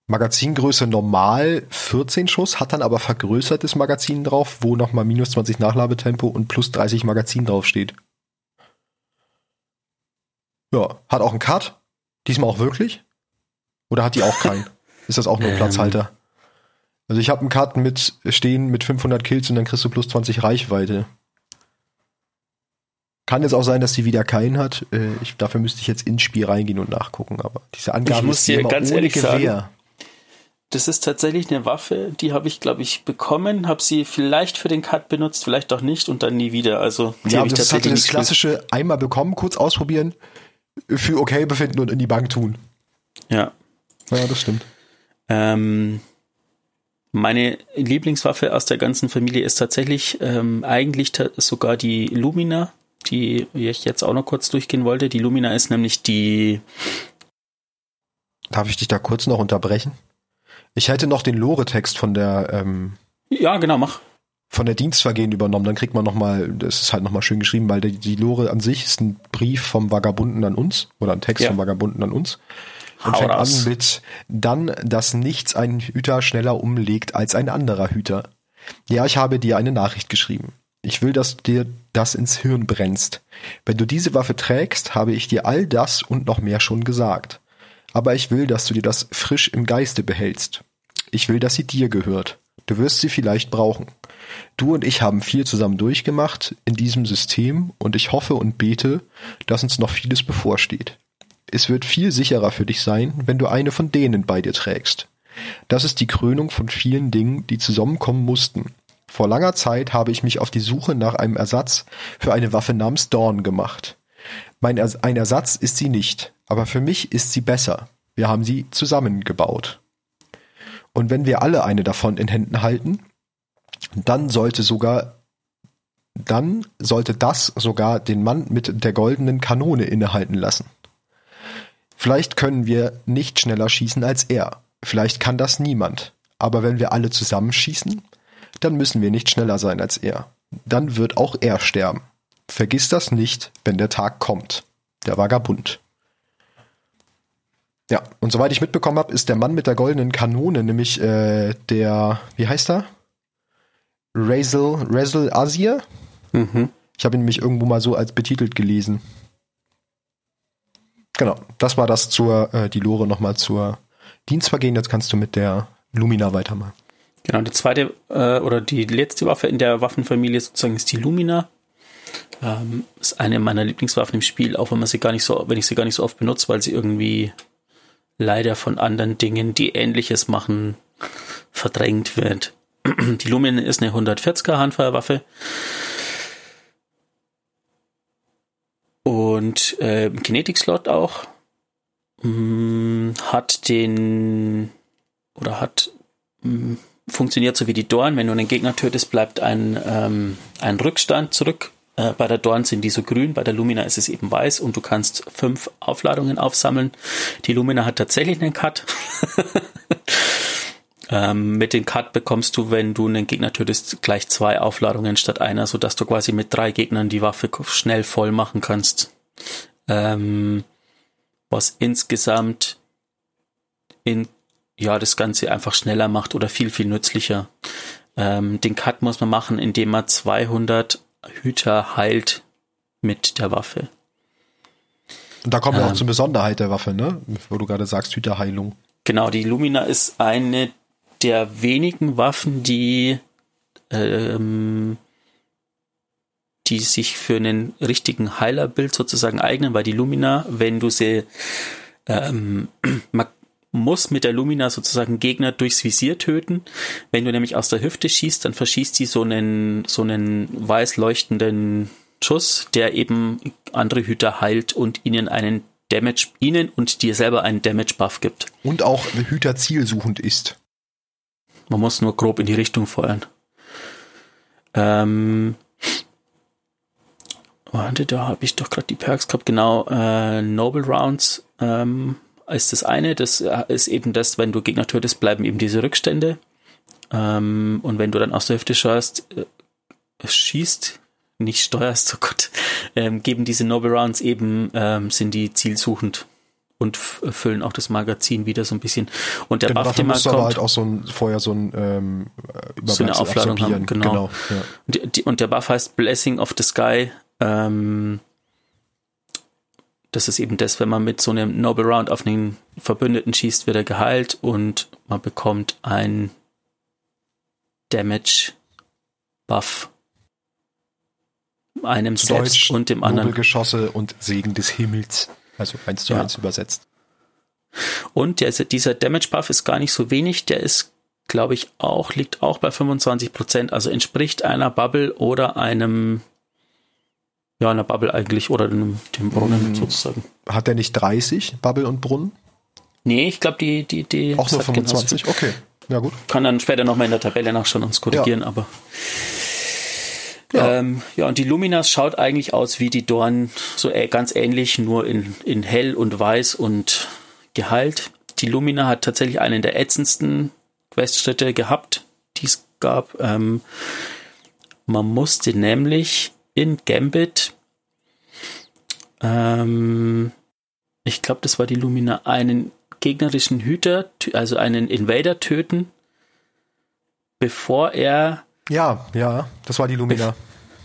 Magazingröße normal 14 Schuss, hat dann aber vergrößertes Magazin drauf, wo nochmal minus 20 Nachladetempo und plus 30 Magazin draufsteht. Ja, hat auch einen Cut. Diesmal auch wirklich? Oder hat die auch keinen? Ist das auch nur ein ähm, Platzhalter? Also ich habe einen Karten mit stehen mit 500 Kills und dann kriegst du plus 20 Reichweite. Kann jetzt auch sein, dass sie wieder keinen hat. Äh, ich, dafür müsste ich jetzt ins Spiel reingehen und nachgucken. Aber diese Angabe ich muss dir ganz ehrlich Gewehr. sagen, das ist tatsächlich eine Waffe, die habe ich, glaube ich, bekommen, habe sie vielleicht für den Cut benutzt, vielleicht auch nicht und dann nie wieder. Also die ja, ich das tatsächlich das klassische einmal bekommen, kurz ausprobieren, für okay befinden und in die Bank tun. Ja. Ja, das stimmt. Ähm, meine Lieblingswaffe aus der ganzen Familie ist tatsächlich ähm, eigentlich sogar die Lumina, die ich jetzt auch noch kurz durchgehen wollte. Die Lumina ist nämlich die. Darf ich dich da kurz noch unterbrechen? Ich hätte noch den Lore-Text von der. Ähm, ja, genau, mach. Von der Dienstvergehen übernommen. Dann kriegt man nochmal, das ist halt nochmal schön geschrieben, weil die, die Lore an sich ist ein Brief vom Vagabunden an uns oder ein Text ja. vom Vagabunden an uns. und Hau fängt raus. an mit dann, dass nichts ein Hüter schneller umlegt als ein anderer Hüter. Ja, ich habe dir eine Nachricht geschrieben. Ich will, dass dir das ins Hirn brennst. Wenn du diese Waffe trägst, habe ich dir all das und noch mehr schon gesagt. Aber ich will, dass du dir das frisch im Geiste behältst. Ich will, dass sie dir gehört. Du wirst sie vielleicht brauchen. Du und ich haben viel zusammen durchgemacht in diesem System und ich hoffe und bete, dass uns noch vieles bevorsteht. Es wird viel sicherer für dich sein, wenn du eine von denen bei dir trägst. Das ist die Krönung von vielen Dingen, die zusammenkommen mussten. Vor langer Zeit habe ich mich auf die Suche nach einem Ersatz für eine Waffe namens Dawn gemacht. Mein Ers ein Ersatz ist sie nicht, aber für mich ist sie besser. Wir haben sie zusammengebaut. Und wenn wir alle eine davon in Händen halten, dann sollte sogar dann sollte das sogar den Mann mit der goldenen Kanone innehalten lassen. Vielleicht können wir nicht schneller schießen als er. Vielleicht kann das niemand. Aber wenn wir alle zusammen schießen, dann müssen wir nicht schneller sein als er. Dann wird auch er sterben. Vergiss das nicht, wenn der Tag kommt. Der Vagabund. Ja, und soweit ich mitbekommen habe, ist der Mann mit der goldenen Kanone, nämlich äh, der, wie heißt er? Razel, Razel Azir? Mhm. Ich habe ihn nämlich irgendwo mal so als betitelt gelesen. Genau, das war das zur, äh, die Lore nochmal zur Dienstvergehen. Jetzt kannst du mit der Lumina weitermachen. Genau, die zweite äh, oder die letzte Waffe in der Waffenfamilie sozusagen ist die Lumina. Ähm, ist eine meiner Lieblingswaffen im Spiel, auch wenn man sie gar nicht so, wenn ich sie gar nicht so oft benutze, weil sie irgendwie leider von anderen Dingen, die ähnliches machen, verdrängt wird. Die Lumina ist eine 140er Handfeuerwaffe. Und äh, Kinetic-Slot auch. Mm, hat den oder hat mm, funktioniert so wie die Dorn. Wenn du einen Gegner tötest, bleibt ein, ähm, ein Rückstand zurück. Äh, bei der Dorn sind die so grün, bei der Lumina ist es eben weiß und du kannst fünf Aufladungen aufsammeln. Die Lumina hat tatsächlich einen Cut. ähm, mit dem Cut bekommst du, wenn du einen Gegner tötest, gleich zwei Aufladungen statt einer, sodass du quasi mit drei Gegnern die Waffe schnell voll machen kannst. Ähm, was insgesamt in ja, das Ganze einfach schneller macht oder viel, viel nützlicher. Ähm, den Cut muss man machen, indem man 200 Hüter heilt mit der Waffe. Und da kommen wir Ähm. auch zur Besonderheit der Waffe, ne? Wo du gerade sagst, Hüterheilung. Genau, die Lumina ist eine der wenigen Waffen, die, ähm, die sich für einen richtigen Heilerbild sozusagen eignen, weil die Lumina, wenn du sie, ähm, man muss mit der Lumina sozusagen Gegner durchs Visier töten. Wenn du nämlich aus der Hüfte schießt, dann verschießt die so einen, so einen weiß leuchtenden Schuss, der eben andere Hüter heilt und ihnen einen Damage, ihnen und dir selber einen Damage Buff gibt. Und auch Hüter zielsuchend ist. Man muss nur grob in die Richtung feuern. Ähm, warte, da habe ich doch gerade die Perks gehabt. Genau, äh, Noble Rounds ähm, ist das eine. Das äh, ist eben das, wenn du Gegner tötest, bleiben eben diese Rückstände. Ähm, und wenn du dann aus der Hüfte schaust, äh, schießt, nicht steuerst, oh Gott, ähm, geben diese Noble Rounds eben, ähm, sind die zielsuchend und füllen auch das Magazin wieder so ein bisschen. Und der Genau, Buff, den man kommt, halt auch so ein, vorher so ein ähm, äh, So eine Aufladung haben, absorbieren. genau. ja. Die, die, und der Buff heißt Blessing of the Sky. Ähm, das ist eben das, wenn man mit so einem Noble Round auf einen Verbündeten schießt, wird er geheilt und man bekommt ein Damage Buff. Einem Zu selbst Deutsch, und dem anderen. Nobelgeschosse und Segen des Himmels. Also eins zu Ja. eins übersetzt. Und der, dieser Damage Buff ist gar nicht so wenig. Der ist, glaube ich, auch, liegt auch bei 25 Prozent. Also entspricht einer Bubble oder einem, ja, einer Bubble eigentlich oder dem, dem Brunnen Mm. sozusagen. Hat der nicht 30, Bubble und Brunnen? Nee, ich glaube, die, die, die. Auch nur das hat genauso 25? viel. Okay, ja gut. Kann dann später nochmal in der Tabelle nachschauen und korrigieren, aber. Ja. Ähm, ja, und die Luminas schaut eigentlich aus wie die Dorn, so ganz ähnlich, nur in, in hell und weiß und geheilt. Die Lumina hat tatsächlich einen der ätzendsten Questschritte gehabt, die es gab. Ähm, man musste nämlich in Gambit, ähm, ich glaube, das war die Lumina, einen gegnerischen Hüter, also einen Invader töten, bevor er. Ja, ja, das war die Lumina.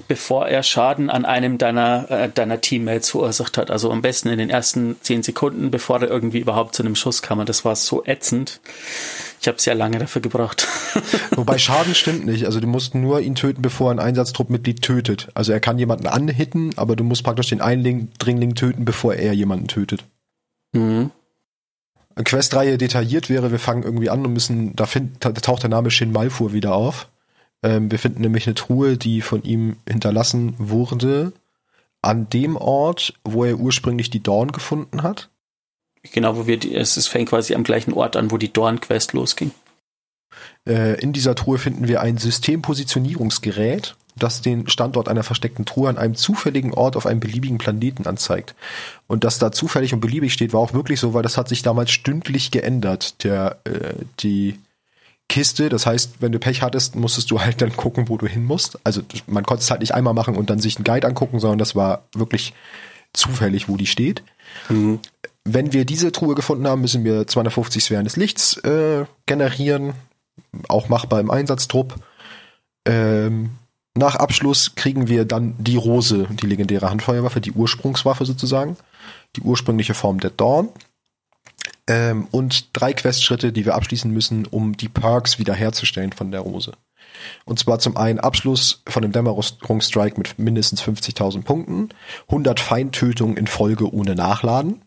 Bevor er Schaden an einem deiner, äh, deiner Teammates verursacht hat. Also am besten in den ersten zehn Sekunden, bevor er irgendwie überhaupt zu einem Schuss kam. Und das war so ätzend. Ich habe sehr lange dafür gebraucht. Wobei Schaden stimmt nicht. Also du musst nur ihn töten, bevor ein Einsatztruppmitglied tötet. Also er kann jemanden anhitten, aber du musst praktisch den Eindringling töten, bevor er jemanden tötet. Mhm. Questreihe detailliert wäre, wir fangen irgendwie an und müssen, da, find, da taucht der Name Shin Malfur wieder auf. Ähm, wir finden nämlich eine Truhe, die von ihm hinterlassen wurde, an dem Ort, wo er ursprünglich die Dorn gefunden hat. Genau, wo wir, die, es fängt quasi am gleichen Ort an, wo die Dorn-Quest losging. Äh, in dieser Truhe finden wir ein Systempositionierungsgerät, das den Standort einer versteckten Truhe an einem zufälligen Ort auf einem beliebigen Planeten anzeigt. Und dass da zufällig und beliebig steht, war auch wirklich so, weil das hat sich damals stündlich geändert. Der, äh, die Kiste, das heißt, wenn du Pech hattest, musstest du halt dann gucken, wo du hin musst. Also man konnte es halt nicht einmal machen und dann sich einen Guide angucken, sondern das war wirklich zufällig, wo die steht. Mhm. Wenn wir diese Truhe gefunden haben, müssen wir 250 Sphären des Lichts äh, generieren. Auch machbar im Einsatztrupp. Ähm, nach Abschluss kriegen wir dann die Rose, die legendäre Handfeuerwaffe, die Ursprungswaffe sozusagen, die ursprüngliche Form der Dawn. Ähm, und drei Questschritte, die wir abschließen müssen, um die Perks wiederherzustellen von der Rose. Und zwar zum einen Abschluss von dem Dämmerungsstrike mit mindestens 50.000 Punkten, 100 Feindtötungen in Folge ohne Nachladen,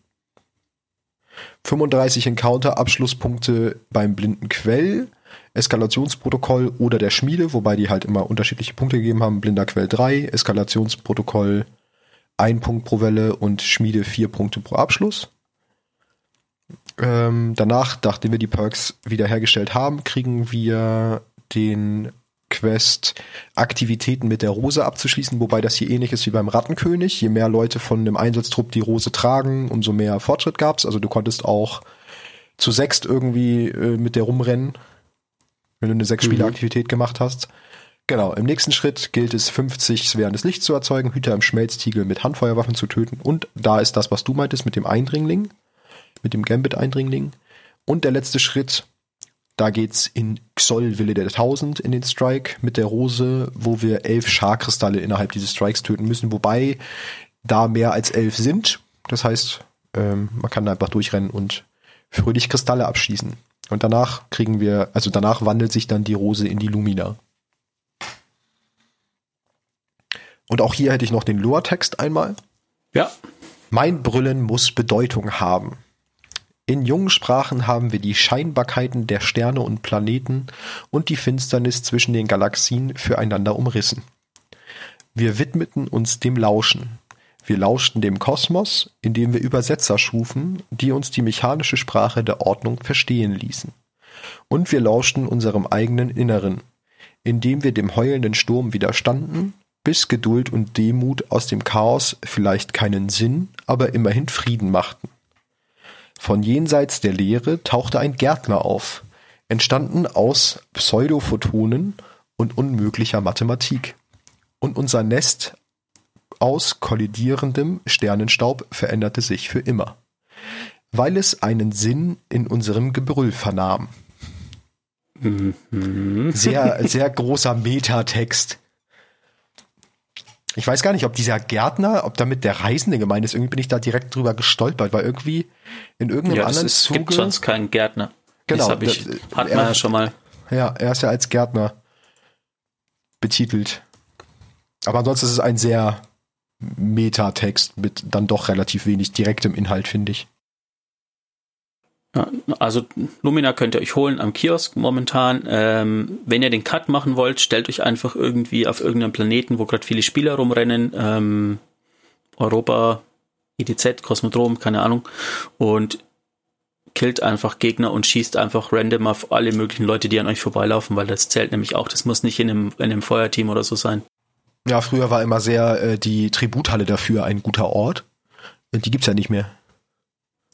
35 Encounter-Abschlusspunkte beim blinden Quell, Eskalationsprotokoll oder der Schmiede, wobei die halt immer unterschiedliche Punkte gegeben haben. Blinder Quell 3, Eskalationsprotokoll 1 Punkt pro Welle und Schmiede 4 Punkte pro Abschluss. Ähm, danach, nachdem wir die Perks wiederhergestellt haben, kriegen wir den Quest Aktivitäten mit der Rose abzuschließen, wobei das hier ähnlich ist wie beim Rattenkönig. Je mehr Leute von dem Einsatztrupp die Rose tragen, umso mehr Fortschritt gab's. Also du konntest auch zu sechst irgendwie äh, mit der rumrennen wenn du eine sechs Spiele Aktivität gemacht hast. Genau, im nächsten Schritt gilt es 50 Sphären des Lichts zu erzeugen, Hüter im Schmelztiegel mit Handfeuerwaffen zu töten und da ist das, was du meintest mit dem Eindringling, mit dem Gambit-Eindringling. Und der letzte Schritt, da geht's in Xol Wille der Tausend in den Strike mit der Rose, wo wir elf Scharkristalle innerhalb dieses Strikes töten müssen, wobei da mehr als elf sind. Das heißt, ähm, man kann da einfach durchrennen und fröhlich Kristalle abschießen. Und danach kriegen wir, also danach wandelt sich dann die Rose in die Lumina. Und auch hier hätte ich noch den Lore-Text einmal. Ja. Mein Brüllen muss Bedeutung haben. In jungen Sprachen haben wir die Scheinbarkeiten der Sterne und Planeten und die Finsternis zwischen den Galaxien füreinander umrissen. Wir widmeten uns dem Lauschen, wir lauschten dem Kosmos, indem wir Übersetzer schufen, die uns die mechanische Sprache der Ordnung verstehen ließen. Und wir lauschten unserem eigenen Inneren, indem wir dem heulenden Sturm widerstanden, bis Geduld und Demut aus dem Chaos vielleicht keinen Sinn, aber immerhin Frieden machten. Von jenseits der Leere tauchte ein Gärtner auf, entstanden aus Pseudophotonen und unmöglicher Mathematik. Und unser Nest aus kollidierendem Sternenstaub veränderte sich für immer, weil es einen Sinn in unserem Gebrüll vernahm. Mhm. Sehr, sehr großer Metatext. Ich weiß gar nicht, ob dieser Gärtner, ob damit der Reisende gemeint ist. Irgendwie bin ich da direkt drüber gestolpert, weil irgendwie in irgendeinem ja, anderen ist, Zuge... Es gibt sonst keinen Gärtner. Genau. Das ich, hat man ja schon mal. Ja, er ist ja als Gärtner betitelt. Aber ansonsten ist es ein sehr Metatext mit dann doch relativ wenig direktem Inhalt, finde ich. Also Lumina könnt ihr euch holen am Kiosk momentan. Ähm, wenn ihr den Cut machen wollt, stellt euch einfach irgendwie auf irgendeinem Planeten, wo gerade viele Spieler rumrennen, ähm, Europa, EDZ, Kosmodrom, keine Ahnung, und killt einfach Gegner und schießt einfach random auf alle möglichen Leute, die an euch vorbeilaufen, weil das zählt nämlich auch. Das muss nicht in einem, in einem Feuerteam oder so sein. Ja, früher war immer sehr äh, die Tributhalle dafür ein guter Ort. Die gibt's ja nicht mehr.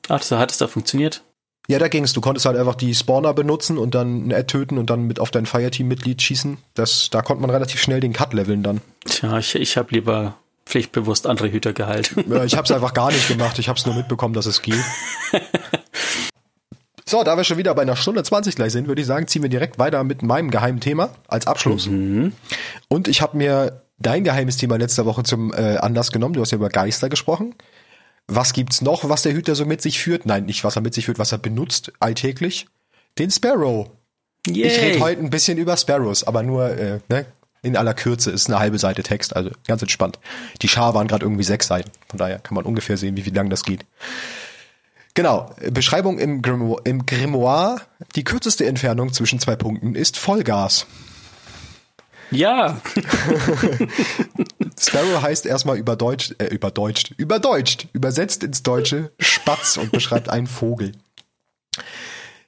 Ach, so hat es da funktioniert? Ja, da ging's. Du konntest halt einfach die Spawner benutzen und dann ein Ad töten und dann mit auf dein Fireteam-Mitglied schießen. Das, da konnte man relativ schnell den Cut leveln dann. Tja, ich, ich habe lieber pflichtbewusst andere Hüter gehalten. Ja, ich habe es einfach gar nicht gemacht. Ich habe es nur mitbekommen, dass es geht. So, da wir schon wieder bei einer Stunde 20 gleich sind, würde ich sagen, ziehen wir direkt weiter mit meinem geheimen Thema als Abschluss. Mhm. Und ich habe mir dein geheimes Thema letzte Woche zum äh, Anlass genommen. Du hast ja über Geister gesprochen. Was gibt's noch, was der Hüter so mit sich führt? Nein, nicht was er mit sich führt, was er benutzt alltäglich. Den Sparrow. Yay. Ich rede heute ein bisschen über Sparrows, aber nur äh, ne, in aller Kürze ist eine halbe Seite Text, also ganz entspannt. Die Schar waren gerade irgendwie sechs Seiten, von daher kann man ungefähr sehen, wie, wie lang das geht. Genau, Beschreibung im, Grimo im Grimoire. Die kürzeste Entfernung zwischen zwei Punkten ist Vollgas. Ja. Sparrow heißt erstmal überdeutscht, äh, überdeutscht, überdeutscht, übersetzt ins Deutsche Spatz und beschreibt einen Vogel.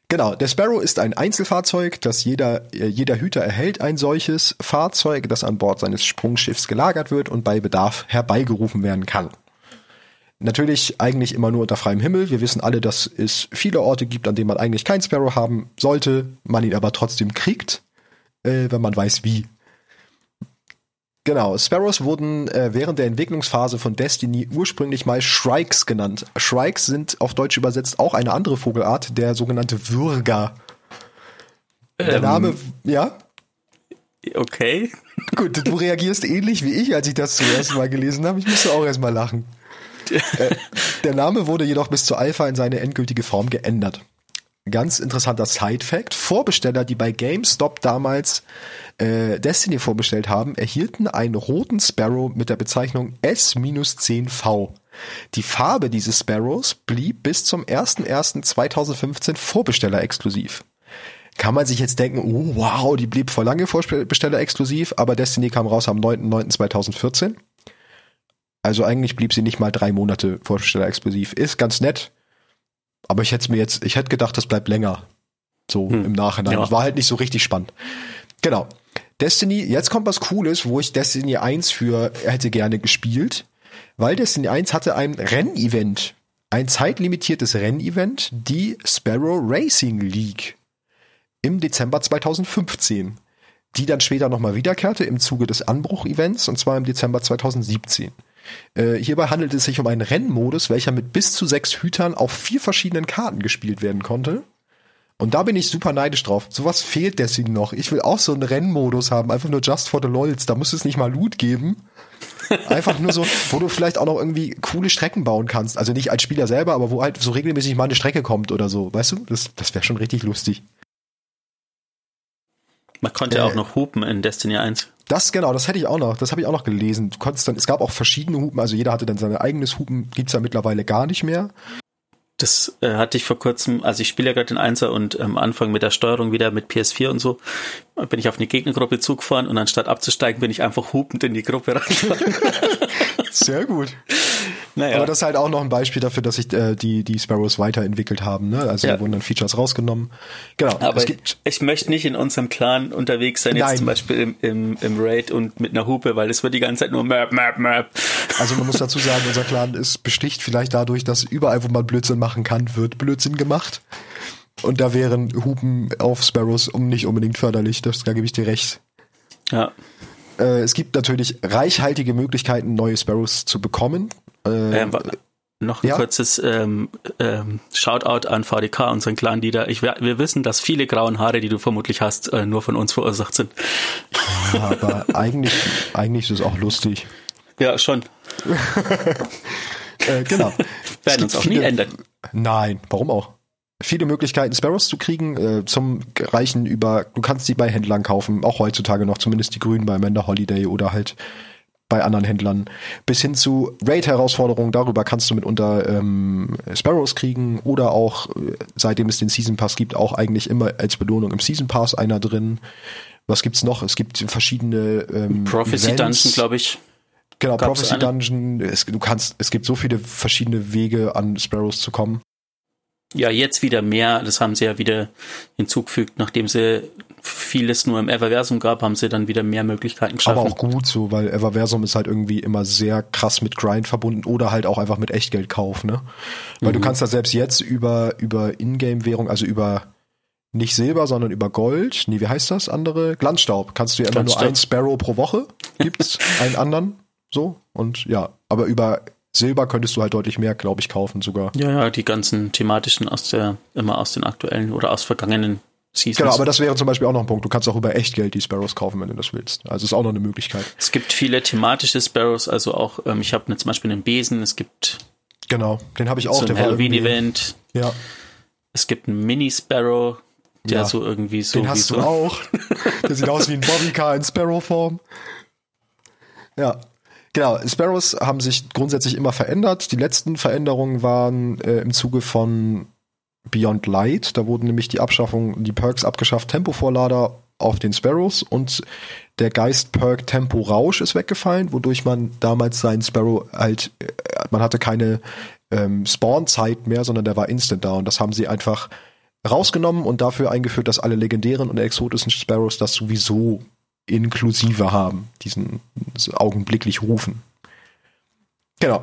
Genau, der Sparrow ist ein Einzelfahrzeug, das jeder, äh, jeder Hüter erhält ein solches Fahrzeug, das an Bord seines Sprungschiffs gelagert wird und bei Bedarf herbeigerufen werden kann. Natürlich eigentlich immer nur unter freiem Himmel. Wir wissen alle, dass es viele Orte gibt, an denen man eigentlich keinen Sparrow haben sollte, man ihn aber trotzdem kriegt, äh, wenn man weiß wie. Genau, Sparrows wurden äh, während der Entwicklungsphase von Destiny ursprünglich mal Shrikes genannt. Shrikes sind auf Deutsch übersetzt auch eine andere Vogelart, der sogenannte Würger. Der ähm, Name, ja? Okay. Gut, du reagierst ähnlich wie ich, als ich das zuerst mal gelesen habe. Ich musste auch erstmal lachen. Äh, der Name wurde jedoch bis zur Alpha in seine endgültige Form geändert. Ganz interessanter Side-Fact. Vorbesteller, die bei GameStop damals äh, Destiny vorbestellt haben, erhielten einen roten Sparrow mit der Bezeichnung S-10V. Die Farbe dieses Sparrows blieb bis zum 01.01.2015 Vorbesteller exklusiv. Kann man sich jetzt denken, oh wow, die blieb vor lange Vorbesteller exklusiv, aber Destiny kam raus am 9.09.2014. Also eigentlich blieb sie nicht mal drei Monate Vorbesteller exklusiv. Ist ganz nett, aber ich hätte mir jetzt, ich hätte gedacht, das bleibt länger. So hm. im Nachhinein. Ja. War halt nicht so richtig spannend. Genau. Destiny, jetzt kommt was Cooles, wo ich Destiny 1 für hätte gerne gespielt, weil Destiny 1 hatte ein Rennevent, ein zeitlimitiertes Rennevent, die Sparrow Racing League im Dezember 2015, die dann später nochmal wiederkehrte im Zuge des Anbruch-Events und zwar im Dezember 2017. Äh, hierbei handelt es sich um einen Rennmodus, welcher mit bis zu sechs Hütern auf vier verschiedenen Karten gespielt werden konnte. Und da bin ich super neidisch drauf. Sowas fehlt Destiny noch. Ich will auch so einen Rennmodus haben, einfach nur just for the lols. Da muss es nicht mal Loot geben. Einfach nur so, wo du vielleicht auch noch irgendwie coole Strecken bauen kannst. Also nicht als Spieler selber, aber wo halt so regelmäßig mal eine Strecke kommt oder so. Weißt du, das, das wäre schon richtig lustig. Man konnte ja äh, auch noch hupen in Destiny 1. Das genau, das hätte ich auch noch, das habe ich auch noch gelesen. Du konntest dann, es gab auch verschiedene Hupen, also jeder hatte dann sein eigenes Hupen, gibt's ja mittlerweile gar nicht mehr. Das äh, hatte ich vor kurzem, also ich spiele ja gerade den Einser und am ähm, Anfang mit der Steuerung wieder mit PS4 und so, bin ich auf eine Gegnergruppe zugefahren und anstatt abzusteigen, bin ich einfach hupend in die Gruppe reingefahren. Sehr gut. Naja. Aber das ist halt auch noch ein Beispiel dafür, dass sich äh, die, die Sparrows weiterentwickelt haben. Ne? Also ja. da wurden dann Features rausgenommen. Genau. Aber es gibt ich, ich möchte nicht in unserem Clan unterwegs sein, jetzt Nein. zum Beispiel im, im, im Raid und mit einer Hupe, weil es wird die ganze Zeit nur Map, Map, Map. Also man muss dazu sagen, unser Clan ist besticht vielleicht dadurch, dass überall, wo man Blödsinn machen kann, wird Blödsinn gemacht. Und da wären Hupen auf Sparrows um nicht unbedingt förderlich. Das, da gebe ich dir recht. Ja. Äh, es gibt natürlich reichhaltige Möglichkeiten, neue Sparrows zu bekommen. Äh, ähm, noch ein ja? kurzes ähm, ähm, Shoutout an VDK, unseren Clan-Leader. Ich, wir wissen, dass viele grauen Haare, die du vermutlich hast, äh, nur von uns verursacht sind. Ja, aber eigentlich, eigentlich ist es auch lustig. Ja, schon. äh, genau. Werden uns auch viele, nie ändern. Nein, warum auch? Viele Möglichkeiten, Sparrows zu kriegen, äh, zum Reichen über, du kannst sie bei Händlern kaufen, auch heutzutage noch, zumindest die Grünen bei Amanda Holiday oder halt bei anderen Händlern, bis hin zu Raid-Herausforderungen. Darüber kannst du mitunter ähm, Sparrows kriegen oder auch, äh, seitdem es den Season Pass gibt, auch eigentlich immer als Belohnung im Season Pass einer drin. Was gibt's noch? Es gibt verschiedene ähm, Prophecy Events. Dungeon, glaube ich. Genau, Gab's Prophecy eine? Dungeon. Es, du kannst, es gibt so viele verschiedene Wege, an Sparrows zu kommen. Ja, jetzt wieder mehr. Das haben sie ja wieder hinzugefügt, nachdem sie vieles nur im Everversum gab, haben sie dann wieder mehr Möglichkeiten geschaffen. Aber auch gut so, weil Everversum ist halt irgendwie immer sehr krass mit Grind verbunden oder halt auch einfach mit Echtgeldkauf, ne? Weil mhm. du kannst da selbst jetzt über, über Ingame-Währung, also über nicht Silber, sondern über Gold, nee, wie heißt das andere? Glanzstaub. Kannst du ja immer nur ein Sparrow pro Woche, gibt's einen anderen, so, und ja, aber über Silber könntest du halt deutlich mehr, glaube ich, kaufen sogar. Ja, ja, die ganzen thematischen aus der, immer aus den aktuellen oder aus vergangenen Seasons. Genau, aber das wäre zum Beispiel auch noch ein Punkt. Du kannst auch über Echtgeld die Sparrows kaufen, wenn du das willst. Also ist auch noch eine Möglichkeit. Es gibt viele thematische Sparrows, also auch, ähm, ich habe zum Beispiel einen Besen, es gibt Genau, den habe ich auch. so ein Halloween-Event, Ja, es gibt einen Mini-Sparrow, der Ja. so irgendwie so den hast so du auch. Der sieht aus wie ein Bobbycar in Sparrow-Form. Ja. Genau, Sparrows haben sich grundsätzlich immer verändert. Die letzten Veränderungen waren äh, im Zuge von Beyond Light. Da wurden nämlich die Abschaffung, die Perks abgeschafft, Tempovorlader auf den Sparrows und der Geist-Perk Tempo Rausch ist weggefallen, wodurch man damals seinen Sparrow halt, äh, man hatte keine ähm, Spawn-Zeit mehr, sondern der war instant da und das haben sie einfach rausgenommen und dafür eingeführt, dass alle legendären und exotischen Sparrows das sowieso inklusive haben, diesen augenblicklich rufen. Genau.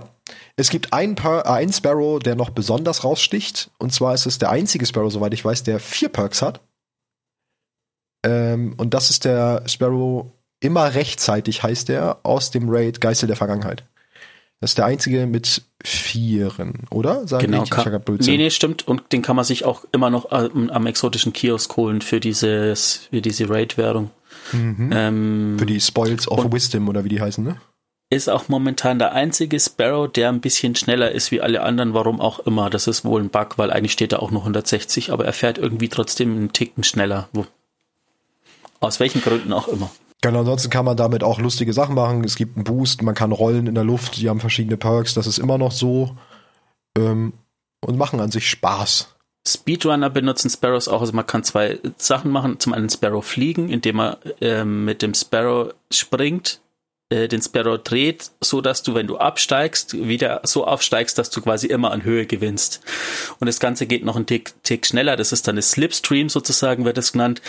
Es gibt einen, per äh, einen Sparrow, der noch besonders raussticht. Und zwar ist es der einzige Sparrow, soweit ich weiß, der vier Perks hat. Ähm, und das ist der Sparrow immer rechtzeitig, heißt der, aus dem Raid Geißel der Vergangenheit. Das ist der einzige mit vieren, oder? Sag Genau, ich, ich kann, Blödsinn. nee, nee, stimmt. Und den kann man sich auch immer noch am, am exotischen Kiosk holen für dieses, für diese Raid-Währung. Ähm, Für die Spoils of Wisdom oder wie die heißen, ne? Ist auch momentan der einzige Sparrow, der ein bisschen schneller ist wie alle anderen, warum auch immer. Das ist wohl ein Bug, weil eigentlich steht da auch noch 160, aber er fährt irgendwie trotzdem einen Ticken schneller. Aus welchen Gründen auch immer. Genau, ansonsten kann man damit auch lustige Sachen machen. Es gibt einen Boost, man kann rollen in der Luft, die haben verschiedene Perks, das ist immer noch so. Ähm, und machen an sich Spaß. Speedrunner benutzen Sparrows auch. Also man kann zwei Sachen machen. Zum einen Sparrow fliegen, indem man ähm, mit dem Sparrow springt, äh, den Sparrow dreht, so dass du, wenn du absteigst, wieder so aufsteigst, dass du quasi immer an Höhe gewinnst. Und das Ganze geht noch einen Tick, Tick schneller. Das ist dann das Slipstream sozusagen, wird es genannt,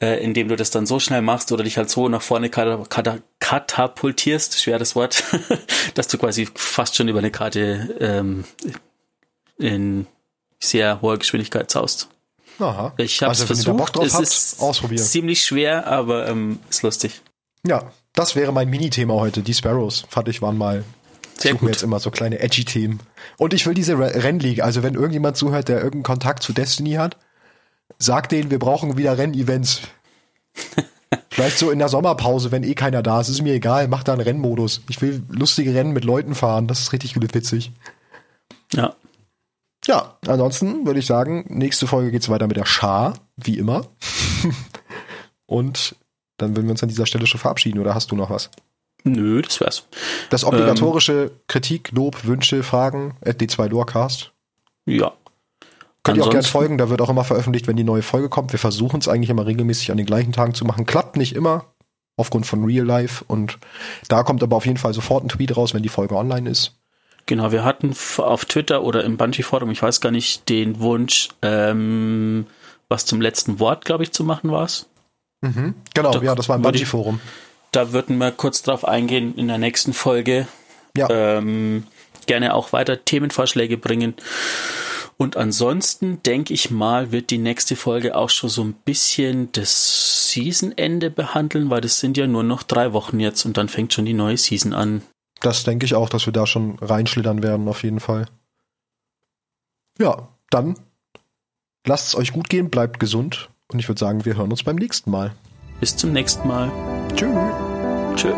äh, indem du das dann so schnell machst oder dich halt so nach vorne kata- kata- katapultierst, schweres Wort, dass du quasi fast schon über eine Karte ähm, in sehr hoher Geschwindigkeit zaust. Aha. Ich habe es also, da Bock versucht. drauf es habt, ist ausprobieren. ziemlich schwer, aber ähm, ist lustig. Ja, das wäre mein Mini-Thema heute. Die Sparrows, fand ich, waren mal. Sehr gut. jetzt immer so kleine edgy Themen. Und ich will diese Re- Rennliga. Also wenn irgendjemand zuhört, der irgendeinen Kontakt zu Destiny hat, sagt denen, wir brauchen wieder Rennevents. Vielleicht so in der Sommerpause, wenn eh keiner da ist. Ist mir egal, mach da einen Rennmodus. Ich will lustige Rennen mit Leuten fahren. Das ist richtig witzig. Ja. Ja, ansonsten würde ich sagen, nächste Folge geht's weiter mit der Schar, wie immer. Und dann würden wir uns an dieser Stelle schon verabschieden. Oder hast du noch was? Nö, das wär's. Das obligatorische Kritik, Lob, Wünsche, Fragen at D2 Lorecast. Ja. Könnt ihr auch gerne Ansonsten- folgen, da wird auch immer veröffentlicht, wenn die neue Folge kommt. Wir versuchen es eigentlich immer regelmäßig an den gleichen Tagen zu machen. Klappt nicht immer, aufgrund von Real Life. Und da kommt aber auf jeden Fall sofort ein Tweet raus, wenn die Folge online ist. Genau, wir hatten auf Twitter oder im Bungee-Forum, ich weiß gar nicht, den Wunsch, ähm, was zum letzten Wort, glaube ich, zu machen war's. Genau, Da ja, das war im Bungie-Forum. Da würden wir kurz drauf eingehen in der nächsten Folge. Ja. Ähm, gerne auch weiter Themenvorschläge bringen. Und ansonsten denke ich mal, wird die nächste Folge auch schon so ein bisschen das Seasonende behandeln, weil das sind ja nur noch drei Wochen jetzt und dann fängt schon die neue Season an. Das denke ich auch, dass wir da schon reinschlittern werden, auf jeden Fall. Ja, dann lasst es euch gut gehen, bleibt gesund und ich würde sagen, wir hören uns beim nächsten Mal. Bis zum nächsten Mal. Tschüss. Tschö.